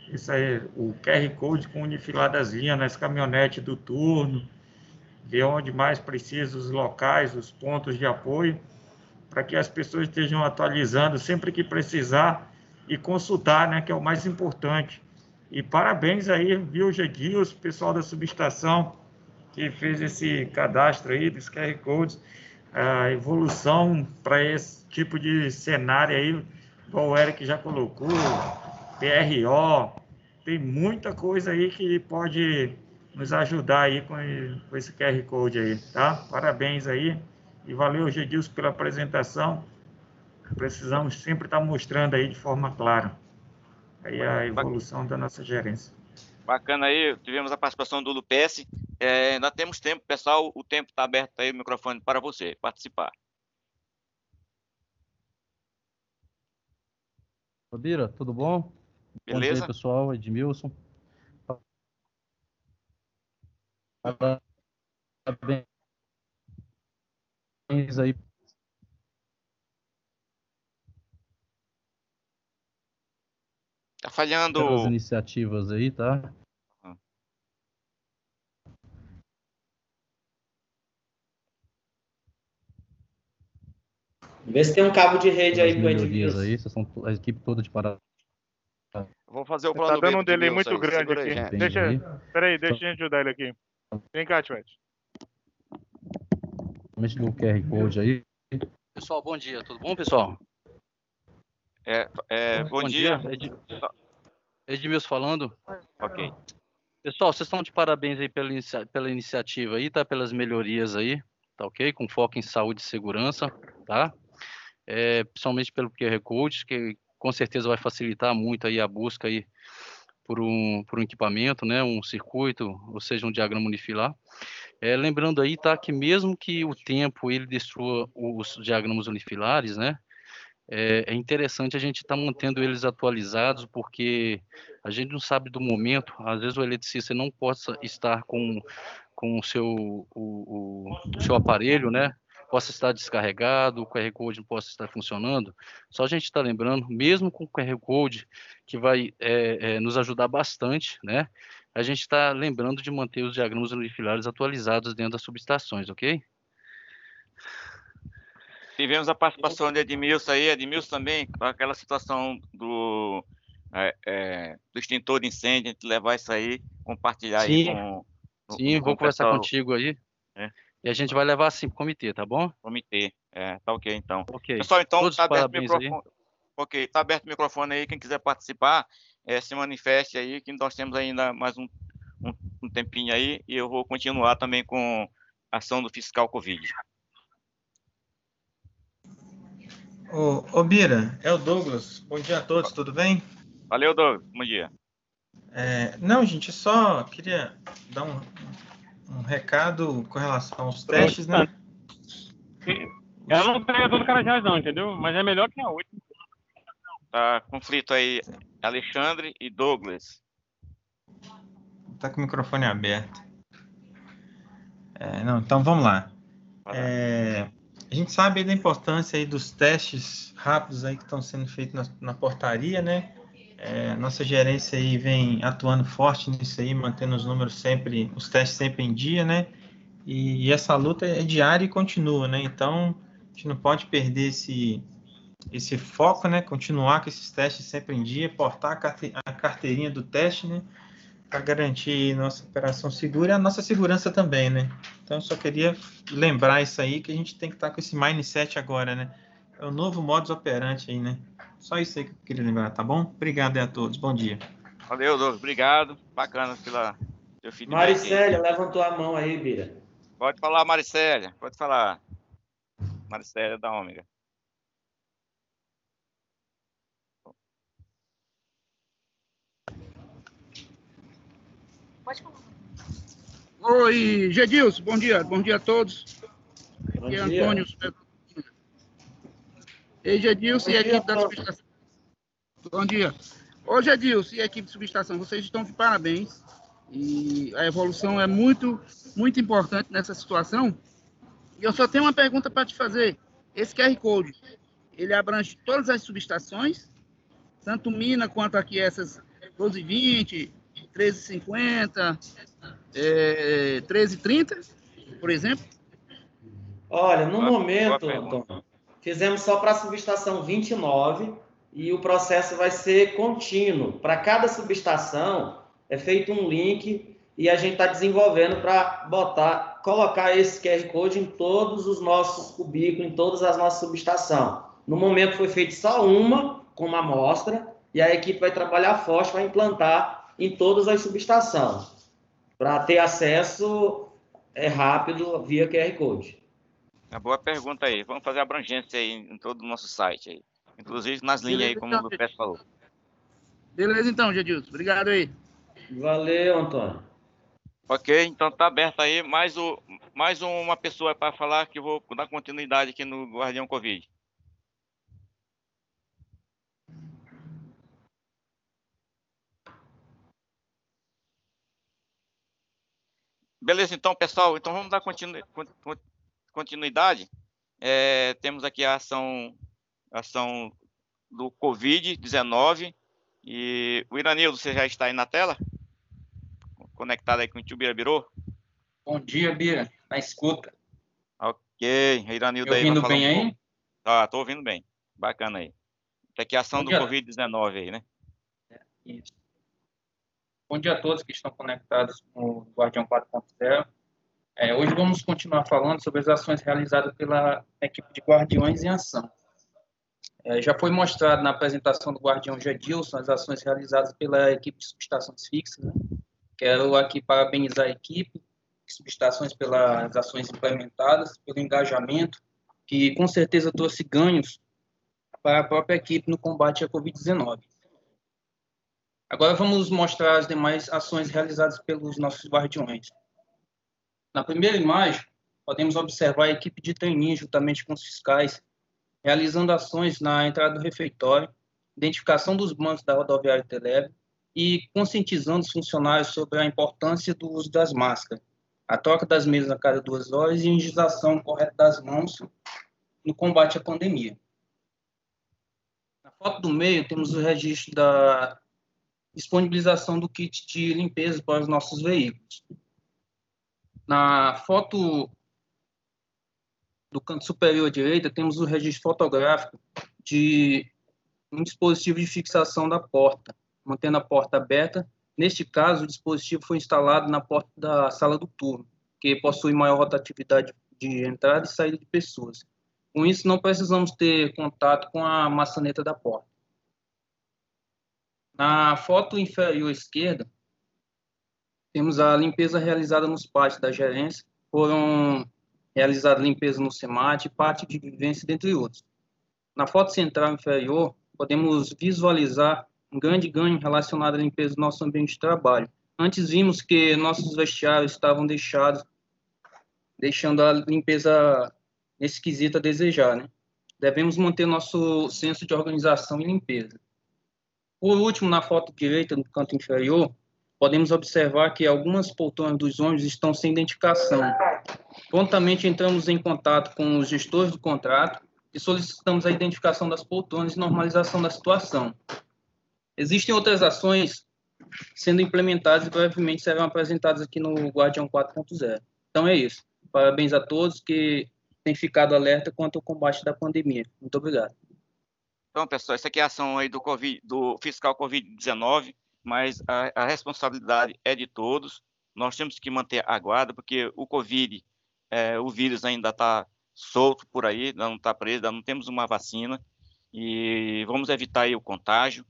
L: isso aí o QR Code com unifilar das linhas nas caminhonetes do turno, ver onde mais precisa os locais, os pontos de apoio, para que as pessoas estejam atualizando sempre que precisar e consultar, né, que é o mais importante. E parabéns aí, viu, Gedils, pessoal da subestação, que fez esse cadastro aí dos QR Codes, a evolução para esse tipo de cenário aí, igual o Eric já colocou, PRO, tem muita coisa aí que pode nos ajudar aí com, com esse QR Code aí, tá? Parabéns aí e valeu, Gedilson, pela apresentação. Precisamos sempre estar mostrando aí de forma clara aí a evolução da nossa gerência.
A: Bacana aí, tivemos a participação do Lupes. É, ainda temos tempo, pessoal, o tempo está aberto aí, o microfone para você participar.
I: Bira, tudo bom?
A: Beleza?
I: Bom dia, pessoal, Edmilson. Parabéns aí.
A: Tá falhando.
I: As iniciativas aí, tá?
E: Vê se tem um cabo de rede aí
I: pro Edmilson. aí, vocês são a equipe toda de Pará.
A: Vou fazer o plano
M: Tá dando um delay muito grande aqui. Deixa, peraí, deixa eu ajudar ele aqui. Vem cá, Tchete.
I: Mexe no QR Code aí.
N: Pessoal, bom dia. Tudo bom, pessoal?
A: É, é, bom, bom, dia. dia. Ed...
N: Edmilson falando.
A: Ok.
N: Pessoal, vocês estão de parabéns aí pela, inicia... pela iniciativa aí, tá? Pelas melhorias aí, tá ok? Com foco em saúde e segurança, tá? É, principalmente pelo QR Code, que com certeza vai facilitar muito aí a busca aí por um, por um equipamento, né, um circuito, ou seja, um diagrama unifilar. É, lembrando aí, tá, que mesmo que o tempo ele destrua os diagramas unifilares, né, é, é interessante a gente estar tá mantendo eles atualizados, porque a gente não sabe do momento, às vezes o eletricista não possa estar com, com o, seu, o, o, o seu aparelho, né, possa estar descarregado, o QR Code não possa estar funcionando, só a gente está lembrando, mesmo com o QR Code, que vai é, é, nos ajudar bastante, né? A gente está lembrando de manter os diagramas unifilares atualizados dentro das subestações, ok?
A: Tivemos a participação de Edmilson aí, Edmilson também, com aquela situação do, é, é, do extintor de incêndio, a gente levar isso aí, compartilhar
N: Sim.
A: aí com.
N: Sim,
A: com
N: vou conversar
A: pessoal.
N: contigo aí.
A: É.
N: E a gente vai levar assim pro comitê, tá bom?
A: Comitê, é, tá ok então.
N: Ok.
A: Pessoal, então
N: Todos
A: tá aberto o
N: parabéns aí.
A: microfone. Ok, tá aberto o microfone aí, quem quiser participar, é, se manifeste aí, que nós temos ainda mais um, um, um tempinho aí, e eu vou continuar também com a ação do fiscal Covid.
O: Ô, ô Bira, é o Douglas. Bom dia a todos, tudo bem?
A: Valeu, Douglas, bom dia.
O: É, não, gente, eu só queria dar um, um recado com relação aos testes, né?
M: Ela não pega todo Carajás, não, entendeu? Mas é melhor que a 8.
A: Tá conflito aí, Alexandre e Douglas.
O: Tá com o microfone aberto. É, não, então vamos lá. É, a gente sabe da importância aí dos testes rápidos aí que estão sendo feitos na, na portaria, né? É, nossa gerência aí vem atuando forte nisso aí, mantendo os números sempre, os testes sempre em dia, né? E, e essa luta é diária e continua, né? Então, a gente não pode perder esse, esse foco, né? Continuar com esses testes sempre em dia, portar a carte- a carteirinha do teste, né? Para garantir nossa operação segura e a nossa segurança também, né? Então, eu só queria lembrar isso aí, que a gente tem que estar com esse mindset agora, né? É o novo modus operandi aí, né? Só isso aí que eu queria lembrar, tá bom? Obrigado aí a todos, bom dia.
A: Valeu, Douglas, obrigado. Bacana pela teu feedback. aí.
E: Maricélia, levantou a mão aí, Bira.
A: Pode falar, Maricélia, pode falar. Maricélia da Ômega.
P: Pode falar.
Q: Oi, Gedilson, bom dia, bom dia a todos.
E: Bom
Q: Aqui é
E: dia.
Q: Antônio. Ei, Gedilson
E: Bom
Q: e a equipe da subestação. Bom dia. Ô, Gedilson e a equipe de subestação, vocês estão de parabéns. E a evolução é muito, muito importante nessa situação. E eu só tenho uma pergunta para te fazer. Esse QR Code, ele abrange todas as subestações, tanto Mina quanto aqui essas 1220, 1350, é, 1330, por exemplo?
E: Olha, no momento. Antônio, fizemos só para a subestação 29 e o processo vai ser contínuo. Para cada subestação é feito um link e a gente está desenvolvendo para botar, colocar esse QR Code em todos os nossos cubículos, em todas as nossas subestações. No momento foi feito só uma, com uma amostra, e a equipe vai trabalhar forte para implantar em todas as subestações, para ter acesso é, rápido via QR Code.
A: Uma boa pergunta aí. Vamos fazer abrangência aí em todo o nosso site aí. Inclusive nas linhas aí, como o Lupes falou.
Q: Beleza então, Gedilson. Obrigado aí.
E: Valeu, Antônio.
A: Ok, então tá aberto aí. Mais, o, mais uma pessoa para falar que eu vou dar continuidade aqui no Guardião Covid. Beleza, então, pessoal. Então vamos dar continu- con- con- continuidade. É, temos aqui a ação, ação do Covid-19. E o Iranildo, você já está aí na tela? Conectado aí com o tio Bira Birô?
F: Bom dia, Bira. Na escuta.
A: Ok, Iranildo aí. vai
F: ouvindo bem
A: um
F: aí?
A: Tá, tô ouvindo bem. Bacana aí. Tá aqui a ação
F: Bom
A: do
F: dia.
A: Covid-19 aí, né?
F: Isso. Bom dia a todos que estão conectados com o Guardião 4.0. É, hoje vamos continuar falando sobre as ações realizadas pela equipe de Guardiões em Ação. É, já foi mostrado na apresentação do Guardião Gedilson as ações realizadas pela equipe de subestações fixas. Né? Quero aqui parabenizar a equipe de subestações pelas ações implementadas, pelo engajamento, que com certeza trouxe ganhos para a própria equipe no combate à Covid-19. Agora vamos mostrar as demais ações realizadas pelos nossos guardiões. Na primeira imagem, podemos observar a equipe de trainee, juntamente com os fiscais, realizando ações na entrada do refeitório, identificação dos bancos da rodoviária Teleb e conscientizando os funcionários sobre a importância do uso das máscaras, a troca das mesas a cada duas horas e a higienização correta das mãos no combate à pandemia. Na foto do meio, temos o registro da disponibilização do kit de limpeza para os nossos veículos. Na foto do canto superior à direita, temos o registro fotográfico de um dispositivo de fixação da porta, mantendo a porta aberta. Neste caso, o dispositivo foi instalado na porta da sala do turno, que possui maior rotatividade de entrada e saída de pessoas. Com isso, não precisamos ter contato com a maçaneta da porta. Na foto inferior esquerda, temos a limpeza realizada nos pátios da gerência. Foram realizadas limpeza no SEMAT, pátio de vivência, dentre outros. Na foto central inferior, podemos visualizar um grande ganho relacionado à limpeza do nosso ambiente de trabalho. Antes vimos que nossos vestiários estavam deixados, deixando a limpeza nesse quesito a desejar, né? Devemos manter nosso senso de organização e limpeza. Por último, na foto direita, no canto inferior, podemos observar que algumas poltronas dos ônibus estão sem identificação. Prontamente entramos em contato com os gestores do contrato e solicitamos a identificação das poltronas e normalização da situação. Existem outras ações sendo implementadas e brevemente serão apresentadas aqui no Guardião 4.0. Então é isso. Parabéns a todos que têm ficado alerta quanto ao combate da pandemia. Muito obrigado.
A: Então, pessoal, essa aqui é a ação aí do, COVID, do fiscal Covid-19, mas a, a, responsabilidade é de todos. Nós temos que manter a guarda, porque o Covid, é, o vírus ainda está solto por aí, ainda não está preso, ainda não temos uma vacina, e vamos evitar o contágio,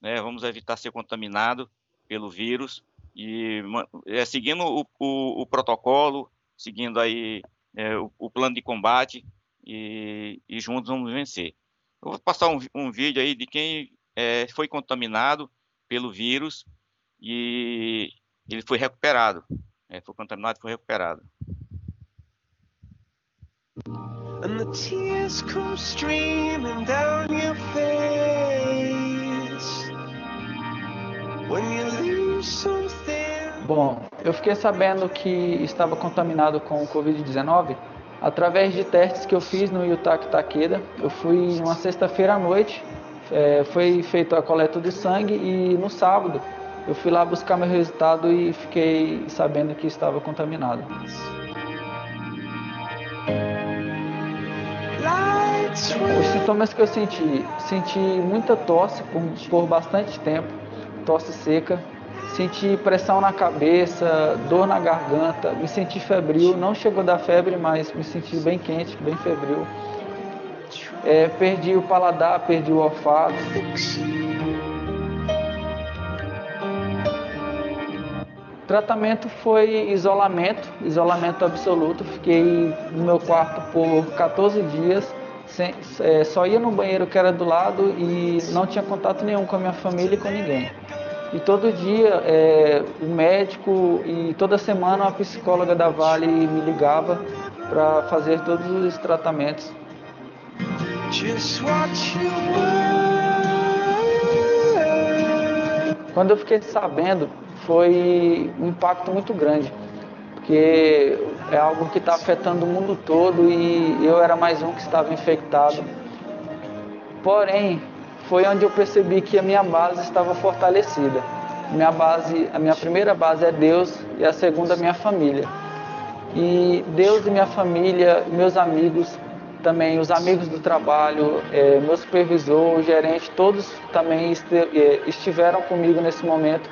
A: né, vamos evitar ser contaminado pelo vírus, e é, seguindo o, o, o, protocolo, seguindo aí é, o, o, plano de combate, e, e, juntos vamos vencer. Eu vou passar um, um vídeo aí de quem é, foi contaminado pelo vírus e ele foi recuperado. É, foi contaminado e foi recuperado. And the tears come streaming down your face
P: when you lose something. Bom, eu fiquei sabendo que estava contaminado com o Covid-19 através de testes que eu fiz no Yutaka Takeda. Eu fui uma sexta-feira à noite, é, foi feita a coleta de sangue e no sábado eu fui lá buscar meu resultado e fiquei sabendo que estava contaminado. Os sintomas que eu senti, senti muita tosse por, por bastante tempo, tosse seca, senti pressão na cabeça, dor na garganta, me senti febril, não chegou da febre, mas me senti bem quente, bem febril. É, perdi o paladar, perdi o olfato. O tratamento foi isolamento, isolamento absoluto. Fiquei no meu quarto por 14 dias, sem, é, só ia no banheiro que era do lado e não tinha contato nenhum com a minha família e com ninguém. E todo dia é, o médico e toda semana a psicóloga da Vale me ligava para fazer todos os tratamentos. Quando eu fiquei sabendo, foi um impacto muito grande, porque é algo que está afetando o mundo todo e eu era mais um que estava infectado. Porém, foi onde eu percebi que a minha base estava fortalecida. Minha base, a minha primeira base é Deus e a segunda minha família. E Deus e minha família, meus amigos, também os amigos do trabalho, é, meu supervisor, o gerente, todos também é, estiveram comigo nesse momento.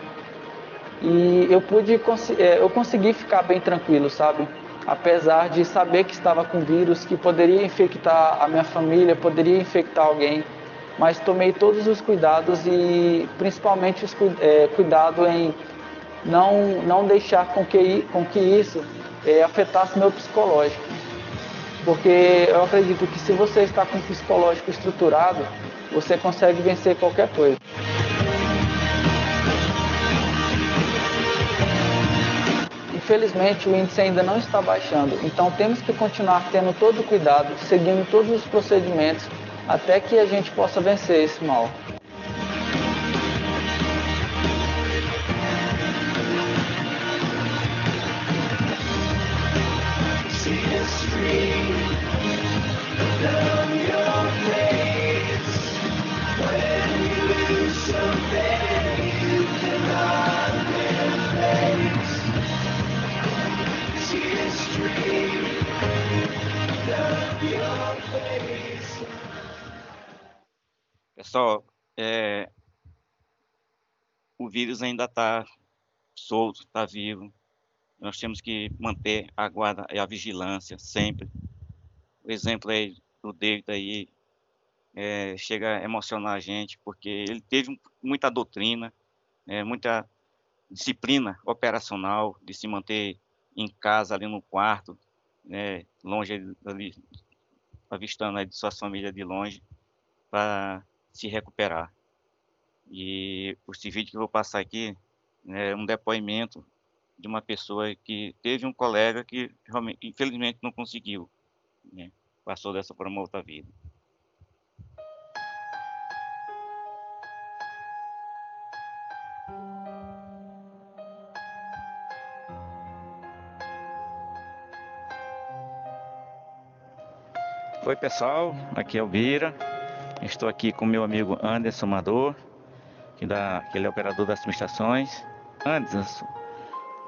P: E eu pude, é, eu consegui ficar bem tranquilo, sabe? Apesar de saber que estava com vírus, que poderia infectar a minha família, poderia infectar alguém mas tomei todos os cuidados e principalmente os é, cuidado em não, não deixar com que, com que isso é, afetasse meu psicológico. Porque eu acredito que se você está com o psicológico estruturado, você consegue vencer qualquer coisa. Infelizmente, o índice ainda não está baixando, então temos que continuar tendo todo o cuidado, seguindo todos os procedimentos até que a gente possa vencer esse mal.
A: Pessoal, é, o vírus ainda está solto, está vivo. Nós temos que manter a guarda e a vigilância sempre. O exemplo aí do David aí é, chega a emocionar a gente, porque ele teve muita doutrina, é, muita disciplina operacional de se manter em casa, ali no quarto, né, longe ali, avistando a de sua família de longe, para se recuperar. E esse vídeo que eu vou passar aqui é um depoimento de uma pessoa que teve um colega que infelizmente não conseguiu, né? passou dessa para uma outra vida. Oi pessoal, aqui é o Bira. Estou aqui com meu amigo Anderson Mador, que, dá, que ele é operador das subestações. Anderson,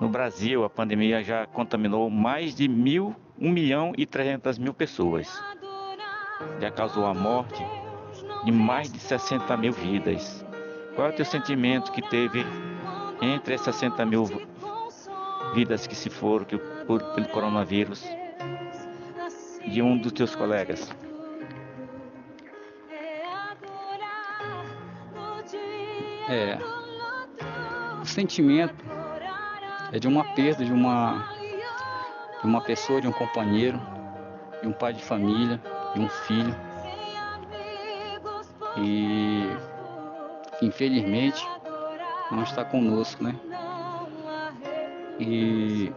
A: no Brasil a pandemia já contaminou mais de mil, 1 milhão e 300 mil pessoas. Já causou a morte de mais de 60 mil vidas. Qual é o teu sentimento que teve entre essas 60 mil vidas que se foram que, por, pelo coronavírus de um dos teus colegas?
R: É, o sentimento é de uma perda de uma, de uma pessoa, de um companheiro, de um pai de família, de um filho. E infelizmente não está conosco, né? E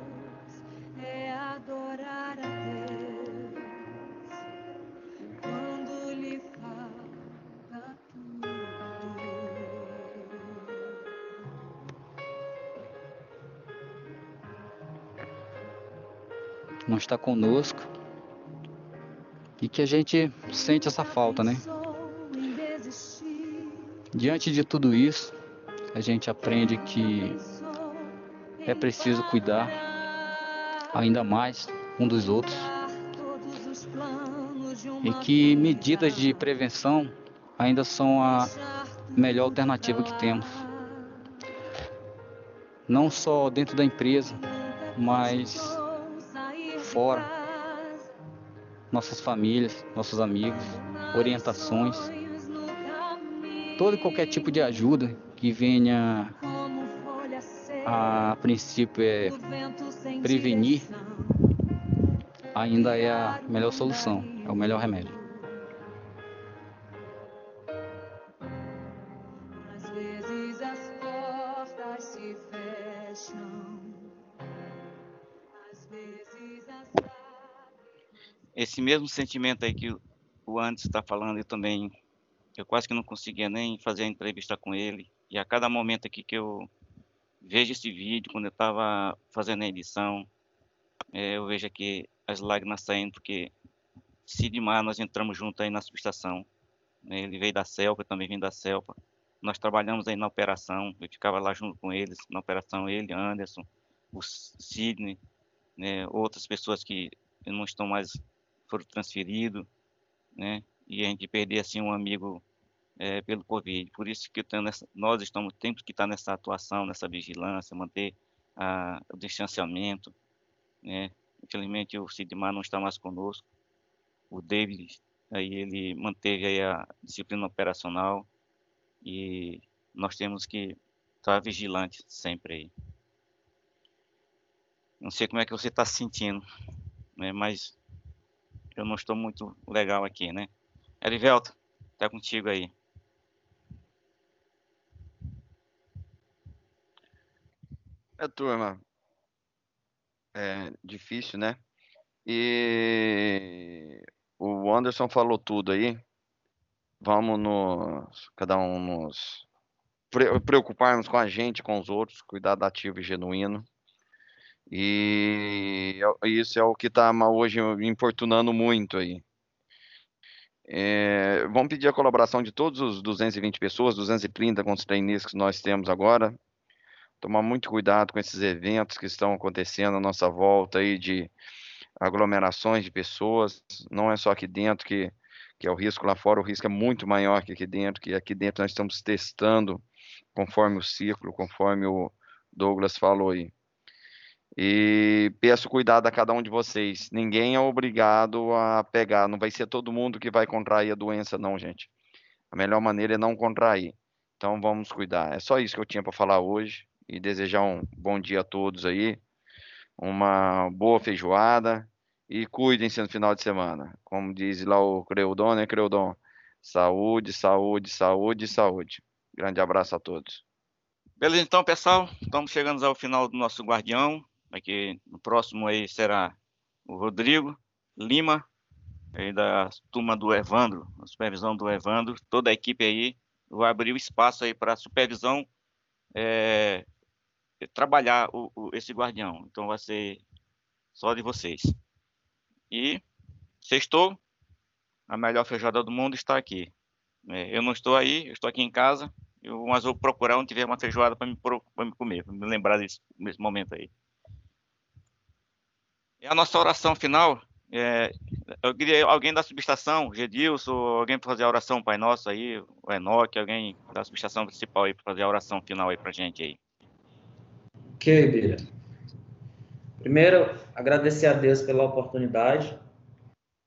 R: não está conosco e que a gente sente essa falta, né? Diante de tudo isso, a gente aprende que é preciso cuidar ainda mais um dos outros e que medidas de prevenção ainda são a melhor alternativa que temos. Não só dentro da empresa, mas fora, nossas famílias, nossos amigos, orientações, todo e qualquer tipo de ajuda que venha a princípio é prevenir, ainda é a melhor solução, é o melhor remédio.
A: Esse mesmo sentimento aí que o Anderson está falando, eu também, eu quase que não conseguia nem fazer a entrevista com ele. E a cada momento aqui que eu vejo esse vídeo, quando eu estava fazendo a edição, é, eu vejo aqui as lágrimas saindo, porque Sidmar, nós entramos junto aí na subestação. Né? Ele veio da Celpa, eu também vim da Celpa. Nós trabalhamos aí na operação, eu ficava lá junto com eles, na operação, ele, Anderson, o Sidney, né? outras pessoas que não estão mais foram transferidos, né? E a gente perder assim um amigo é, pelo Covid. Por isso que nessa, nós estamos temos que estar nessa atuação, nessa vigilância, manter a, o distanciamento, né? Infelizmente o Sidmar não está mais conosco. O David aí ele manteve aí a disciplina operacional e nós temos que estar vigilantes sempre aí. Não sei como é que você está se sentindo, né? Mas eu não estou muito legal aqui, né? Erivelto, tá contigo aí.
B: É, turma, é difícil, né? E o Anderson falou tudo aí. Vamos nos, cada um nos preocuparmos com a gente, com os outros, cuidado ativo e genuíno. E isso é o que está hoje importunando muito aí. É, vamos pedir a colaboração de todos os 220 pessoas, 230 com os trainees que nós temos agora. Tomar muito cuidado com esses eventos que estão acontecendo à nossa volta aí de aglomerações de pessoas. Não é só aqui dentro que, que é o risco lá fora, o risco é muito maior que aqui dentro, que aqui dentro nós estamos testando conforme o ciclo, conforme o Douglas falou aí. E peço cuidado a cada um de vocês. Ninguém é obrigado a pegar. Não vai ser todo mundo que vai contrair a doença, não, gente. A melhor maneira é não contrair. Então vamos cuidar. É só isso que eu tinha para falar hoje. E desejar um bom dia a todos aí. Uma boa feijoada. E cuidem-se no final de semana. Como diz lá o Creudon, né, Creudon? Saúde, saúde, saúde, saúde. Grande abraço a todos.
A: Beleza, então, pessoal. Estamos chegando ao final do nosso Guardião. Aqui no próximo aí será o Rodrigo Lima, aí da turma do Evandro, a supervisão do Evandro, toda a equipe aí vai abrir o espaço aí para supervisão é, trabalhar o, o, esse guardião. Então vai ser só de vocês. E sextou, a melhor feijoada do mundo está aqui. É, eu não estou aí, eu estou aqui em casa, eu, mas vou procurar onde tiver uma feijoada para me, me, comer, para me lembrar desse, desse momento aí. E a nossa oração final, é, eu queria alguém da subestação, Gedilson, alguém para fazer a oração Pai Nosso aí, o Enoque, alguém da subestação principal aí para fazer a oração final aí para gente aí.
E: Ok, Bira. Primeiro, agradecer a Deus pela oportunidade,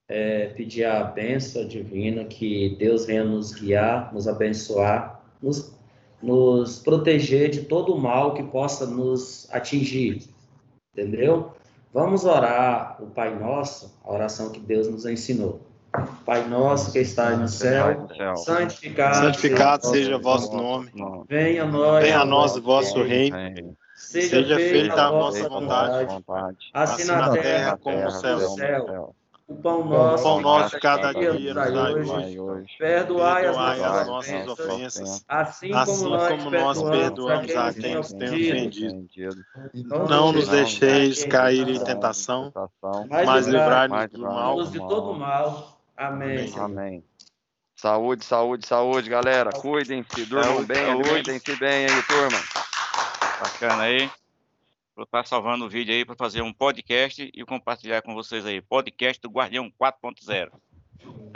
E: é, pedir a bênção divina, que Deus venha nos guiar, nos abençoar, nos, nos proteger de todo o mal que possa nos atingir, entendeu? Vamos orar o Pai Nosso, a oração que Deus nos ensinou. Pai nosso que está no céu, santificado,
K: santificado seja o vosso nome.
E: Venha a nós,
K: venha a nós o vosso reino. Seja, seja feita a vossa vontade, vontade, assim na terra como no céu. céu.
E: O pão nosso,
K: o pão nosso de cada dia, dia nos dai
E: hoje. hoje. Perdoai,
K: Perdoai
E: as
K: nossas ofensas,
E: assim,
K: assim
E: como, nós,
K: como nós perdoamos a quem nos tem ofendido. Não nos deixeis cair em tentação, mas livrai-nos do mal.
E: de todo mal. Amém.
B: Amém. Saúde, saúde, saúde, galera. Cuidem-se, durmam bem, cuidem-se bem aí, turma.
A: Bacana aí. Vou estar salvando o vídeo aí para fazer um podcast e compartilhar com vocês aí. Podcast do Guardião 4.0.